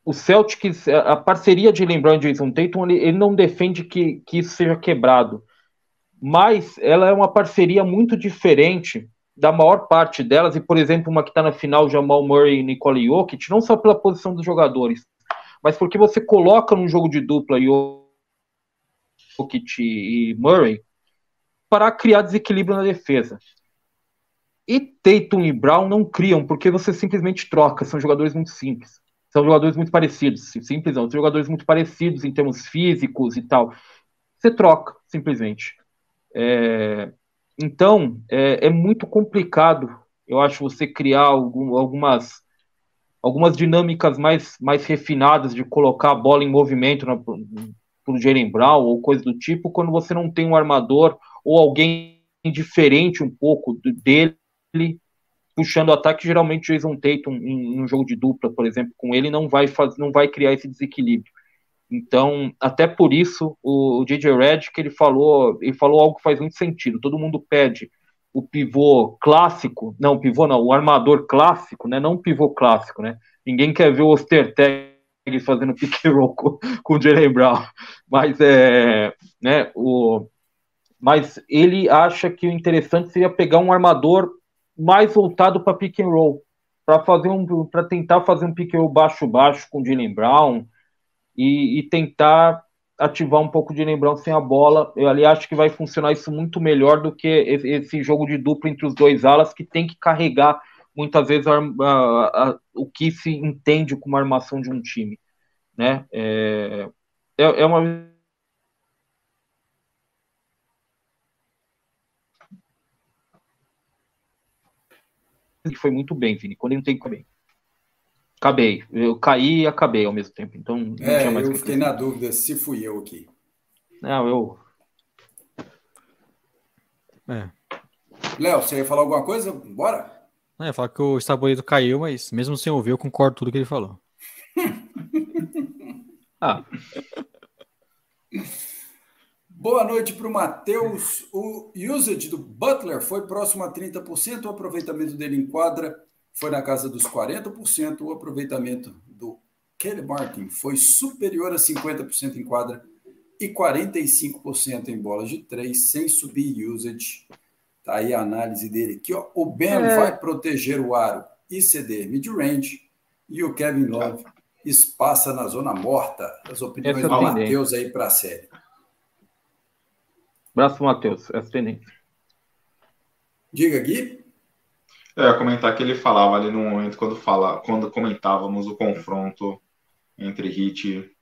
o Celtics, a parceria de LeBron e Jason Tatum, ele, ele não defende que, que isso seja quebrado, mas ela é uma parceria muito diferente da maior parte delas, e por exemplo, uma que está na final, Jamal Murray e Nicole Jokic, não só pela posição dos jogadores, mas porque você coloca num jogo de dupla Jokic e Murray para criar desequilíbrio na defesa. E Tatum e Brown não criam, porque você simplesmente troca, são jogadores muito simples. São jogadores muito parecidos, simples são jogadores muito parecidos em termos físicos e tal. Você troca, simplesmente. É, então, é, é, muito complicado, eu acho, você criar algum, algumas, algumas dinâmicas mais, mais refinadas de colocar a bola em movimento o Jalen Brown ou coisa do tipo, quando você não tem um armador ou alguém diferente um pouco dele puxando o ataque, geralmente Jason Tatum em, um jogo de dupla, por exemplo, com ele não vai fazer, não vai criar esse desequilíbrio. Então, até por isso, o, o DJ Red que ele falou, ele falou algo que faz muito sentido. Todo mundo pede o pivô clássico, não, pivô não, o armador clássico, né? Não o pivô clássico, né? Ninguém quer ver o Ostertag fazendo pick and roll com, com o Jalen Brown, mas é, né? O, mas ele acha que o interessante seria pegar um armador mais voltado para pick and roll, para fazer um, para tentar fazer um pick and roll baixo baixo com o Jalen Brown e, e, tentar ativar um pouco de Jalen Brown sem a bola. Eu ali acho que vai funcionar isso muito melhor do que esse jogo de dupla entre os dois alas que tem que carregar muitas vezes a, a, a, o que se entende como armação de um time, né? É, é, é uma e foi muito bem, Vini. Quando ele não tem que bem. Acabei. Eu caí e acabei ao mesmo tempo. Então, não é, tinha mais eu fiquei na dúvida se fui eu aqui. Não, eu. É. Léo, você ia falar alguma coisa? Bora? Não, ia falar que o Estaboledo caiu, mas mesmo sem ouvir, eu concordo com tudo que ele falou. ah. Boa noite para o Matheus. O usage do Butler foi próximo a 30%, o aproveitamento dele em quadra foi na casa dos 40%, o aproveitamento do Kelly Martin foi superior a 50% em quadra e 45% em bolas de três, sem subir usage. Tá aí a análise dele aqui. Ó. O Ben é. vai proteger o aro e ceder mid-range e o Kevin Love espaça na zona morta. As opiniões do Matheus aí para a série. Abraço, Matheus. Tendência. Diga, Gui. Eu ia comentar que ele falava ali no momento quando, fala, quando comentávamos o confronto entre Heat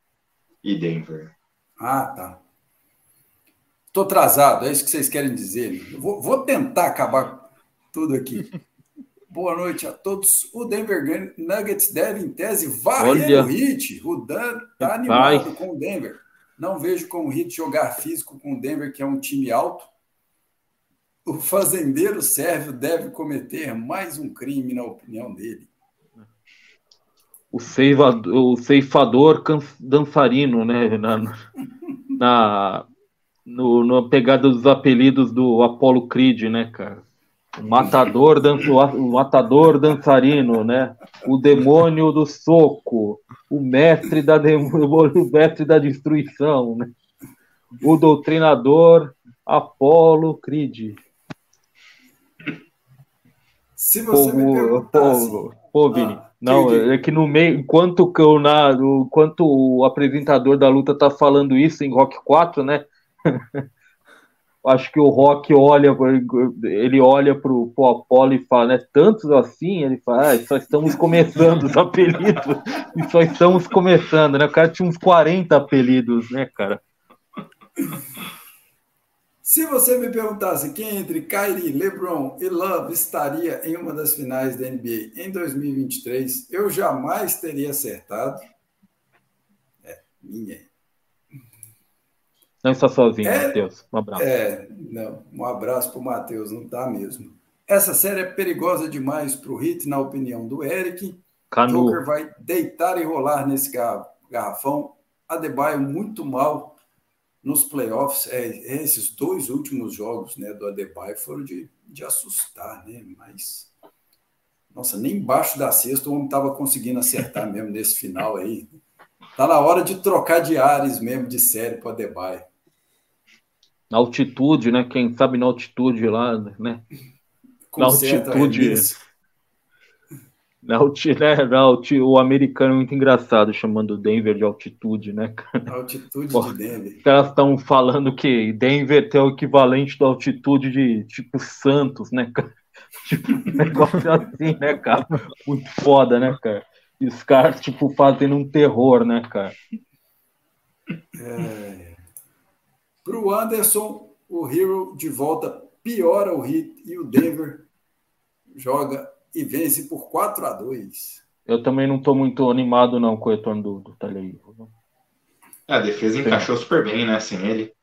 e Denver. Ah, tá. Estou atrasado, é isso que vocês querem dizer. Vou, vou, tentar acabar tudo aqui. Boa noite a todos. O Denver Nuggets deve, em tese, varrer o Heat. O Dan está animado Vai. com o Denver. Não vejo como o Heat jogar físico com o Denver, que é um time alto. O fazendeiro sérvio deve cometer mais um crime, na opinião dele. O ceifador, o ceifador dançarino, né? Na, na, no, na pegada dos apelidos do Apollo Creed, né, cara? O matador, danço, o matador dançarino, né? O demônio do soco, o mestre da o mestre da destruição, né? O doutrinador Apolo Creed. Se você povo, me perguntasse... Povo, pô, Vini, ah. Não, é que no meio, enquanto, eu, na, enquanto o apresentador da luta tá falando isso em Rock 4, né? Acho que o Rock olha, ele olha pro, pro Apollo e fala, né? Tantos assim, ele fala, ah, só estamos começando os apelidos, e só estamos começando, né? O cara tinha uns 40 apelidos, né, cara? Se você me perguntasse quem entre Kyrie, LeBron e Love estaria em uma das finais da NBA em 2023, eu jamais teria acertado. É, ninguém. Não está sozinho, é, Matheus. Um abraço. É, não, um abraço para o Matheus, não está mesmo. Essa série é perigosa demais para o Hit, na opinião do Eric. Canu. Joker vai deitar e rolar nesse garrafão. Adebayo muito mal nos playoffs, é, esses dois últimos jogos né, do Adebayo foram de, de assustar, né? Mas, nossa, nem embaixo da cesta o homem estava conseguindo acertar mesmo nesse final aí. Tá na hora de trocar de ares mesmo de série para o Adebayo. Na altitude, né? Quem sabe na altitude lá, né? Na altitude. Na né, na o americano é muito engraçado chamando Denver de altitude, né? Altitude Pô, de Denver. Os caras estão falando que Denver tem o equivalente da altitude de tipo Santos, né, Tipo, um negócio assim, né, cara? Muito foda, né, cara? E os caras, tipo, fazendo um terror, né, cara? É... Pro Anderson, o Hero de volta piora o hit e o Denver joga e vence por 4 a 2 Eu também não estou muito animado não com o retorno do, do Tyler é, A defesa encaixou super bem, né, sem ele.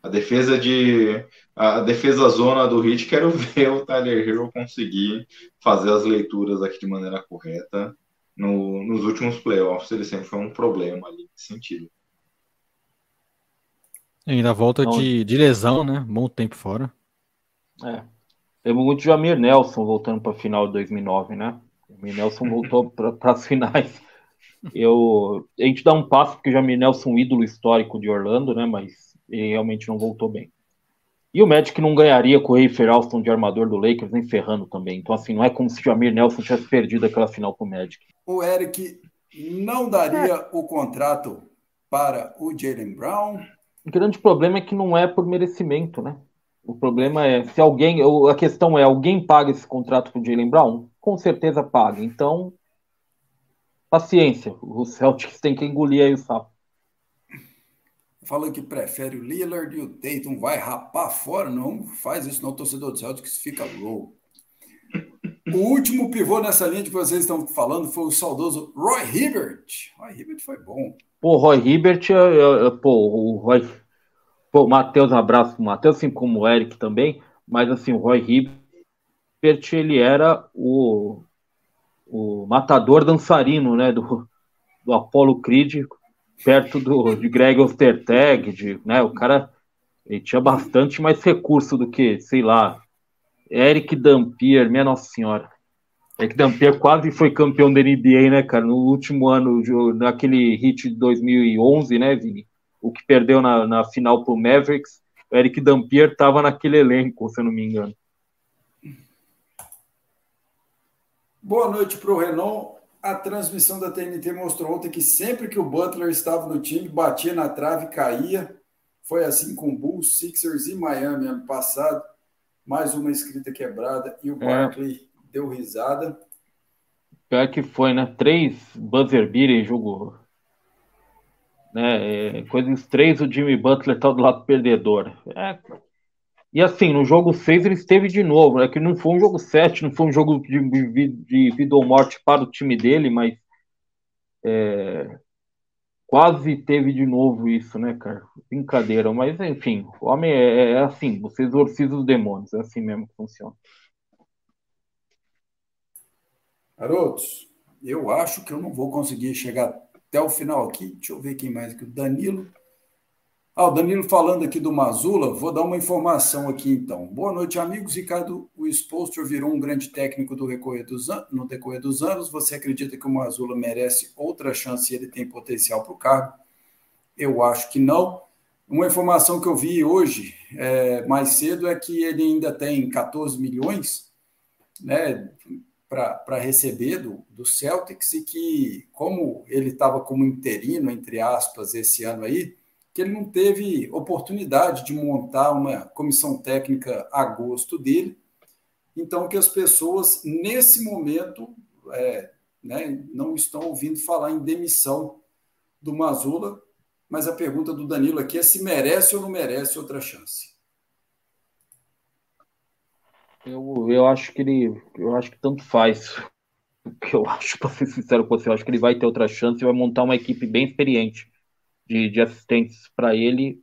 A defesa de a defesa zona do Hit, quero ver o Tyler Hero conseguir fazer as leituras aqui de maneira correta. No, nos últimos playoffs ele sempre foi um problema ali nesse sentido. Ainda volta de, de lesão, né? Bom tempo fora. É. Temos muito Jamir Nelson voltando para a final de 2009, né? Jamir Nelson voltou para as finais. Eu, a gente dá um passo porque o Jamir Nelson é um ídolo histórico de Orlando, né? Mas ele realmente não voltou bem. E o Magic não ganharia com o Rafer Alston de armador do Lakers nem ferrando também. Então, assim, não é como se o Jamir Nelson tivesse perdido aquela final com o Magic. O Eric não daria é. o contrato para o Jalen Brown? O grande problema é que não é por merecimento, né? O problema é se alguém, a questão é alguém paga esse contrato com o Jalen Brown? Com certeza paga. Então, paciência. O Celtics tem que engolir aí o sapo. Falando que prefere o Lillard e o Tatum, vai rapar fora? Não faz isso, não. O torcedor do Celtics fica louco. O último pivô nessa linha que vocês estão falando foi o saudoso Roy Hibbert. Roy Hibbert foi bom. Pô, Roy Hibbert, pô, o Roy Pô, Matheus, abraço pro Matheus, assim como o Eric também, mas assim, o Roy Hibbert, ele era o, o matador dançarino, né, do, do Apollo Creed, perto do, de Greg Ostertag, de, né, o cara, ele tinha bastante mais recurso do que, sei lá, Eric Dampier, minha nossa senhora. Eric Dampier quase foi campeão da NBA, né, cara, no último ano, naquele hit de 2011, né, Vini? o que perdeu na, na final para o Mavericks, o Eric Dampier estava naquele elenco, se eu não me engano. Boa noite para o Renan. A transmissão da TNT mostrou ontem que sempre que o Butler estava no time, batia na trave e caía. Foi assim com Bulls, Sixers e Miami ano passado. Mais uma escrita quebrada e o é. Barkley deu risada. Pior que foi, né? Três buzzer beater em jogo né? É, coisas três, o Jimmy Butler tá do lado perdedor. É. E assim, no jogo 6 ele esteve de novo, né? Que não foi um jogo 7, não foi um jogo de, de vida ou morte para o time dele, mas é, quase teve de novo isso, né, cara? Brincadeira, mas enfim, o homem é, é assim, você exorciza os demônios, é assim mesmo que funciona. Garotos, eu acho que eu não vou conseguir chegar até o final aqui. Deixa eu ver quem mais aqui. O Danilo. Ah, o Danilo falando aqui do Mazula. Vou dar uma informação aqui então. Boa noite, amigos. Ricardo, o Spolster virou um grande técnico do decorrer dos no decorrer dos anos. Você acredita que o Mazula merece outra chance e ele tem potencial para o cargo? Eu acho que não. Uma informação que eu vi hoje, é, mais cedo, é que ele ainda tem 14 milhões, né? para receber do, do Celtics e que, como ele estava como interino, entre aspas, esse ano aí, que ele não teve oportunidade de montar uma comissão técnica a gosto dele. Então, que as pessoas, nesse momento, é, né, não estão ouvindo falar em demissão do Mazula, mas a pergunta do Danilo aqui é se merece ou não merece outra chance. Eu, eu acho que ele. Eu acho que tanto faz. Eu acho, para ser sincero com você, eu acho que ele vai ter outra chance e vai montar uma equipe bem experiente de, de assistentes para ele.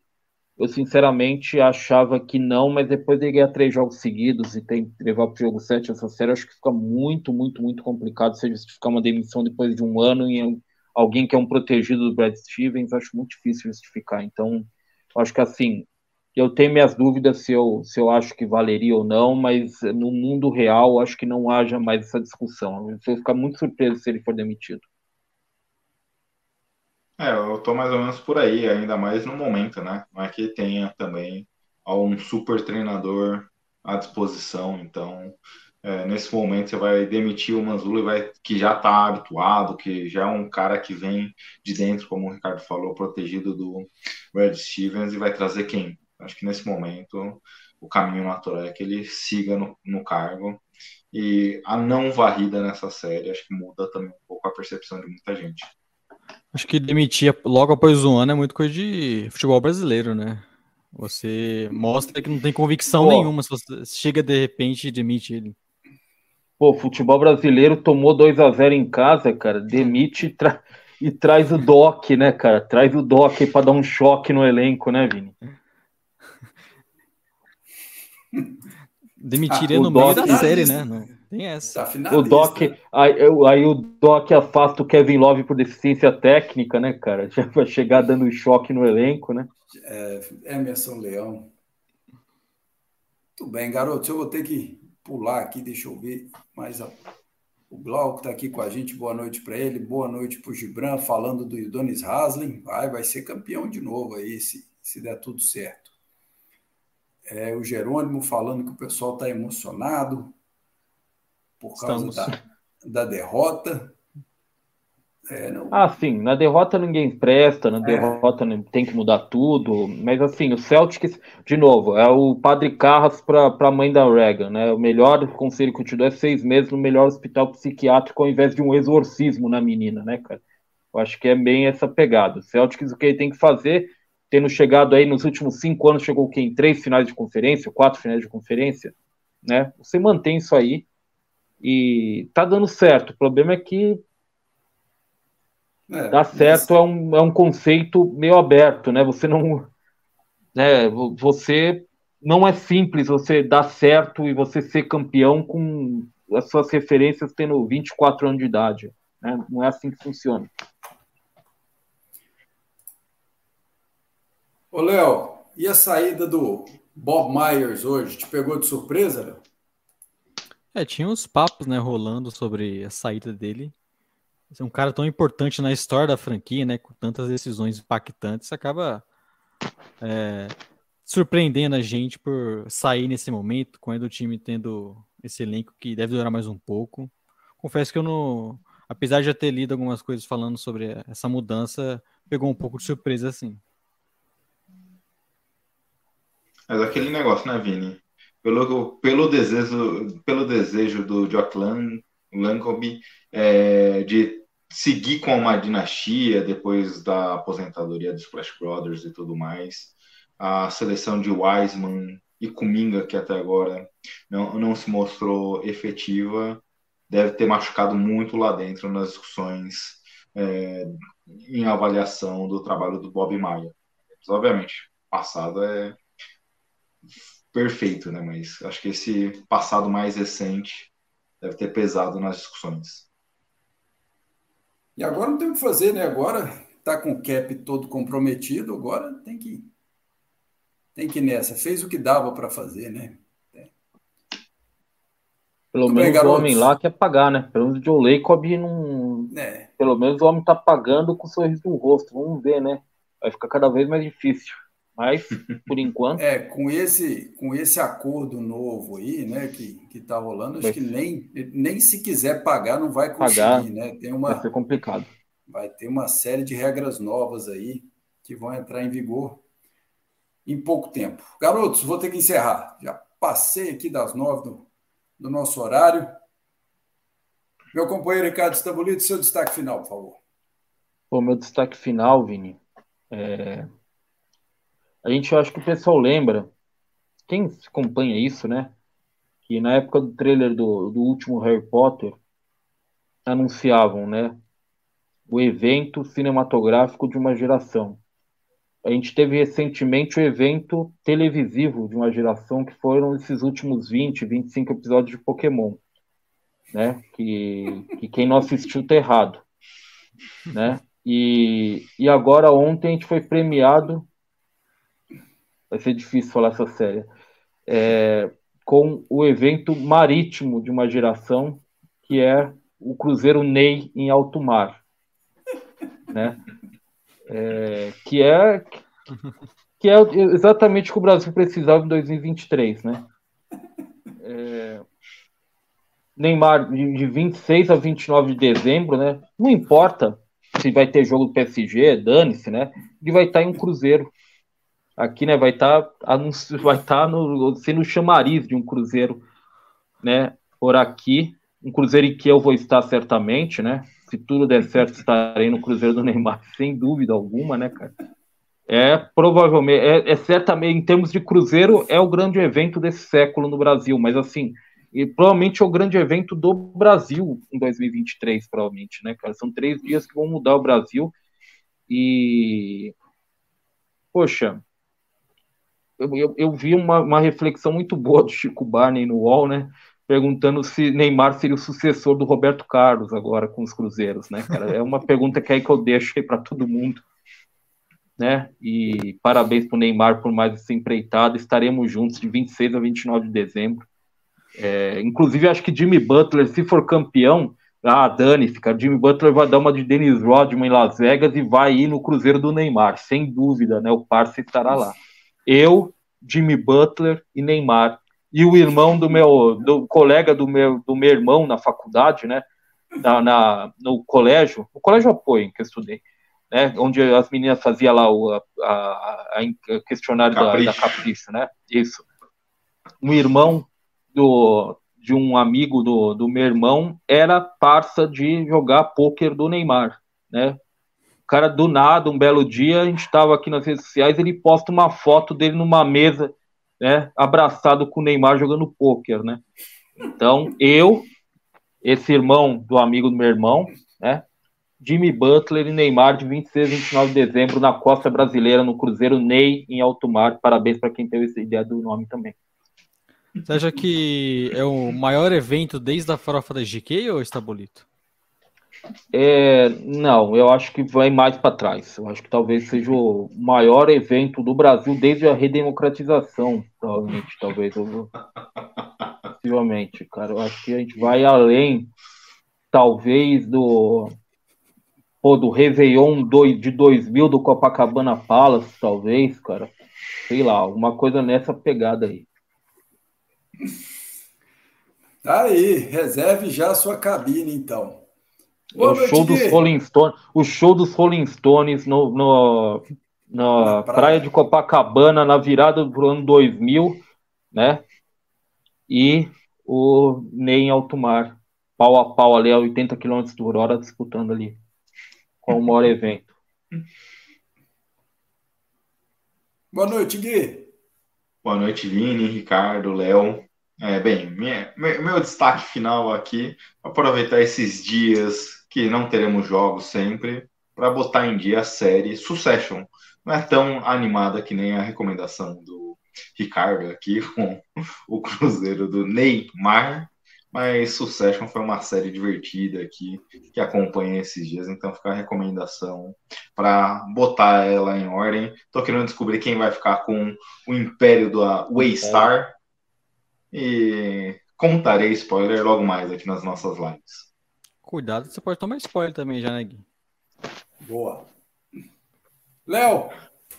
Eu sinceramente achava que não, mas depois de ganhar três jogos seguidos e tem que levar para o jogo 7 essa série, acho que fica muito, muito, muito complicado se justificar uma demissão depois de um ano em alguém que é um protegido do Brad Stevens, acho muito difícil justificar. Então, acho que assim, eu tenho minhas dúvidas se eu, se eu acho que valeria ou não, mas no mundo real acho que não haja mais essa discussão. Eu vou ficar muito surpreso se ele for demitido. É, eu tô mais ou menos por aí, ainda mais no momento, né? Não é que tenha também um super treinador à disposição, então é, nesse momento você vai demitir o Manzula e vai, que já está habituado, que já é um cara que vem de dentro, como o Ricardo falou, protegido do Brad Stevens, e vai trazer quem? Acho que nesse momento o caminho natural é que ele siga no, no cargo. E a não varrida nessa série acho que muda também um pouco a percepção de muita gente. Acho que demitir logo após um ano é muito coisa de futebol brasileiro, né? Você mostra que não tem convicção Pô. nenhuma se você chega de repente e demite ele. Pô, futebol brasileiro tomou 2 a 0 em casa, cara. Demite e, tra... e traz o Doc, né, cara? Traz o Doc para dar um choque no elenco, né, Vini? Demitiria ah, no Doc, meio da série, né? Não, tem essa. Tá o Doc, aí, aí, o Doc afasta o Kevin Love por deficiência técnica, né, cara? Já vai chegar dando choque no elenco, né? É, Emerson Leão. Tudo bem, garoto. Eu vou ter que pular aqui, deixa eu ver mais a... o Glauco está aqui com a gente. Boa noite para ele, boa noite para o Gibran, falando do Donis Haslin. Vai, vai ser campeão de novo aí, se, se der tudo certo. É, o Jerônimo falando que o pessoal está emocionado por causa da, da derrota. É, não... Ah, sim, na derrota ninguém presta, na é. derrota tem que mudar tudo, mas assim, o Celtics, de novo, é o Padre Carras para a mãe da Reagan, né? O melhor conselho que eu te dou é seis meses no melhor hospital psiquiátrico ao invés de um exorcismo na menina, né, cara? Eu acho que é bem essa pegada. O Celtics, o que ele tem que fazer, tendo chegado aí nos últimos cinco anos, chegou o quê? Em três finais de conferência, quatro finais de conferência, né? Você mantém isso aí e tá dando certo. O problema é que é, Dar certo é, um, é um conceito meio aberto, né? Você não. Né, você não é simples você dar certo e você ser campeão com as suas referências tendo 24 anos de idade. Né? Não é assim que funciona. Ô, Léo, e a saída do Bob Myers hoje? Te pegou de surpresa, Léo? É, tinha uns papos, né, rolando sobre a saída dele. Um cara tão importante na história da franquia, né? Com tantas decisões impactantes, acaba é, surpreendendo a gente por sair nesse momento, com o time tendo esse elenco que deve durar mais um pouco. Confesso que eu não. Apesar de já ter lido algumas coisas falando sobre essa mudança, pegou um pouco de surpresa assim. Mas aquele negócio, né, Vini? Pelo, pelo, desejo, pelo desejo do Jock Lang, é, de seguir com uma dinastia depois da aposentadoria dos Flash Brothers e tudo mais. A seleção de Wiseman e Kuminga, que até agora não, não se mostrou efetiva, deve ter machucado muito lá dentro nas discussões é, em avaliação do trabalho do Bob Maia. Obviamente, passado é perfeito, né? Mas acho que esse passado mais recente deve ter pesado nas discussões. E agora não tem o que fazer, né? Agora tá com o cap todo comprometido, agora tem que tem que ir nessa. Fez o que dava para fazer, né? Pelo Tudo menos bem, o homem lá quer pagar, né? Pelo menos o Joe Lacob não. É. Pelo menos o homem tá pagando com o sorriso no rosto. Vamos ver, né? Vai ficar cada vez mais difícil. Mas, por enquanto. É, com esse, com esse acordo novo aí, né, que, que tá rolando, acho que nem, nem se quiser pagar, não vai conseguir, pagar, né? Tem uma, vai ser complicado. Vai ter uma série de regras novas aí que vão entrar em vigor em pouco tempo. Garotos, vou ter que encerrar. Já passei aqui das nove do, do nosso horário. Meu companheiro Ricardo Estabulito, seu destaque final, por favor. O meu destaque final, Vini, é... a gente acho que o pessoal lembra, quem acompanha isso, né? Que na época do trailer do, do último Harry Potter, anunciavam, né? O evento cinematográfico de uma geração. A gente teve recentemente o evento televisivo de uma geração que foram esses últimos 20, 25 episódios de Pokémon, né? Que, que quem não assistiu tá errado, né? E, e agora ontem a gente foi premiado, vai ser difícil falar essa série, é, com o evento marítimo de uma geração que é o Cruzeiro Ney em alto mar, né? é, que é que é exatamente o que o Brasil precisava em 2023, né? É, Neymar de 26 a 29 de dezembro, né? Não importa se vai ter jogo do PSG, dane-se, né? Ele vai estar em um cruzeiro. Aqui, né? Vai estar vai estar no sendo chamariz de um cruzeiro, né? Por aqui, um cruzeiro em que eu vou estar certamente, né? se tudo der certo, estarei no Cruzeiro do Neymar, sem dúvida alguma, né, cara? É provavelmente, é, é certamente, em termos de Cruzeiro, é o grande evento desse século no Brasil, mas assim, e provavelmente é o grande evento do Brasil em 2023, provavelmente, né, cara? São três dias que vão mudar o Brasil e. Poxa, eu, eu, eu vi uma, uma reflexão muito boa do Chico Barney no UOL, né? perguntando se Neymar seria o sucessor do Roberto Carlos agora com os Cruzeiros, né, cara? É uma pergunta que aí que eu deixo aí para todo mundo, né? E parabéns para o Neymar por mais essa empreitada. Estaremos juntos de 26 a 29 de dezembro. É, inclusive, acho que Jimmy Butler, se for campeão, ah, dane-se. Jimmy Butler vai dar uma de Dennis Rodman em Las Vegas e vai ir no Cruzeiro do Neymar, sem dúvida, né? O Parça estará lá. Eu, Jimmy Butler e Neymar. E o irmão do meu, do colega do meu, do meu irmão na faculdade, né, na, na no colégio, o colégio apoio que eu estudei, né, onde as meninas faziam lá o a, a, a questionário Capricho. Da, da Capricho, né, isso. Um irmão do, de um amigo do, do meu irmão era parça de jogar pôquer do Neymar, né, cara do nada, um belo dia, a gente estava aqui nas redes sociais, ele posta uma foto dele numa mesa né, abraçado com o Neymar jogando pôquer, né? Então, eu, esse irmão do amigo do meu irmão, né, Jimmy Butler e Neymar de 26 a 29 de dezembro na costa brasileira, no Cruzeiro Ney, em alto mar. Parabéns para quem teve essa ideia do nome também. Você acha que é o maior evento desde a farofa da GK ou está bonito? É, não, eu acho que vai mais para trás. Eu acho que talvez seja o maior evento do Brasil desde a redemocratização, provavelmente, talvez. Possivelmente, cara. Eu acho que a gente vai além, talvez, do, pô, do Réveillon de 2000 do Copacabana Palace, talvez, cara. Sei lá, alguma coisa nessa pegada aí. Tá aí, reserve já a sua cabine, então. Boa o show dos Rolling Stones, o show dos Rolling Stones no, no, na, praia. praia. de Copacabana na virada do ano 2000, né? E o Ney em alto mar, pau a pau ali a 80 km por hora disputando ali com o maior evento. Boa noite, Gui. Boa noite, Vini, Ricardo, Léo. É, bem, minha, meu destaque final aqui, aproveitar esses dias que não teremos jogos sempre, para botar em dia a série Succession. Não é tão animada que nem a recomendação do Ricardo aqui com o Cruzeiro do Neymar, mas Succession foi uma série divertida aqui que acompanha esses dias, então fica a recomendação para botar ela em ordem. Tô querendo descobrir quem vai ficar com o Império do Waystar e contarei spoiler logo mais aqui nas nossas lives. Cuidado, você pode tomar spoiler também já, né, Gui? Boa. Léo,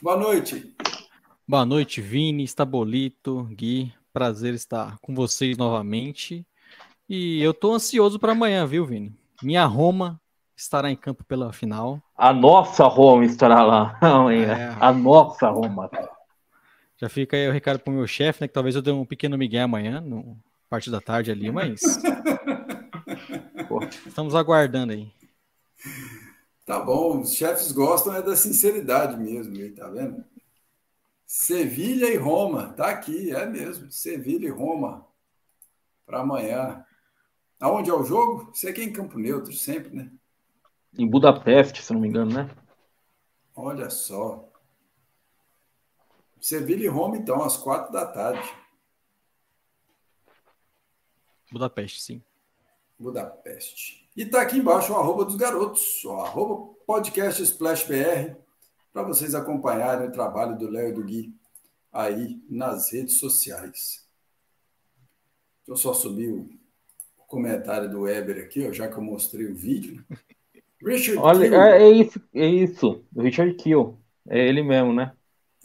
boa noite. Boa noite, Vini, Estabolito, Gui. Prazer estar com vocês novamente. E eu tô ansioso para amanhã, viu, Vini? Minha Roma estará em campo pela final. A nossa Roma estará lá amanhã. É. A nossa Roma. Já fica aí o recado pro meu chefe, né? Que talvez eu dê um pequeno migué amanhã, no parte da tarde ali, mas. Estamos aguardando aí. Tá bom, os chefes gostam é da sinceridade mesmo, aí, tá vendo? Sevilha e Roma, tá aqui, é mesmo. Sevilha e Roma para amanhã. Aonde é o jogo? Isso aqui é em Campo Neutro, sempre, né? Em Budapeste, se não me engano, né? Olha só. Sevilha e Roma, então, às quatro da tarde. Budapeste, sim. Budapeste. E tá aqui embaixo o arroba dos garotos, o arroba podcast Splash BR, para vocês acompanharem o trabalho do Léo e do Gui aí nas redes sociais. Deixa eu só subir o comentário do Weber aqui, ó, já que eu mostrei o vídeo. né? Richard Olha, Kill é, é isso, é isso. Richard Kill. É ele mesmo, né?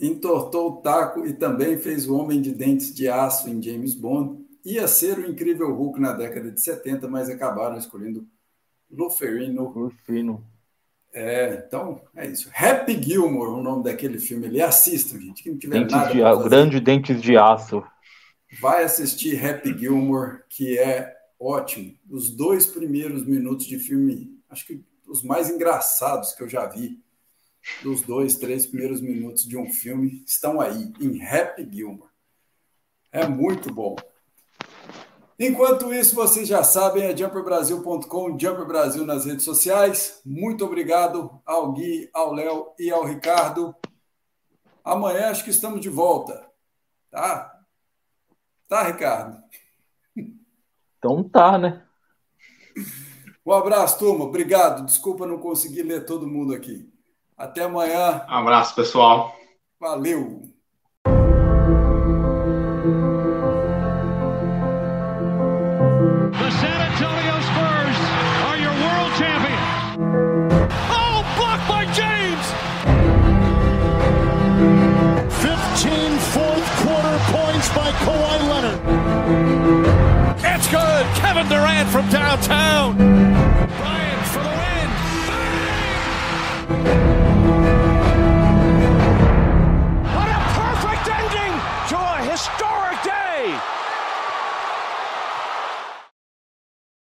entortou o taco e também fez o Homem de Dentes de Aço em James Bond. Ia ser o Incrível Hulk na década de 70, mas acabaram escolhendo Luferino. Rufino. É, então, é isso. Happy Gilmore, o nome daquele filme. Ele assistam, gente. Quem não tiver Dentes nada de, fazer, grande Dentes de Aço. vai assistir Happy Gilmore, que é ótimo. Os dois primeiros minutos de filme, acho que os mais engraçados que eu já vi, dos dois, três primeiros minutos de um filme, estão aí, em Happy Gilmore. É muito bom. Enquanto isso, vocês já sabem, é jumperbrasil.com, Jumper Brasil nas redes sociais. Muito obrigado ao Gui, ao Léo e ao Ricardo. Amanhã acho que estamos de volta, tá? Tá, Ricardo? Então tá, né? Um abraço, turma. Obrigado. Desculpa não conseguir ler todo mundo aqui. Até amanhã. Abraço, pessoal. Valeu. Kevin Durant from downtown.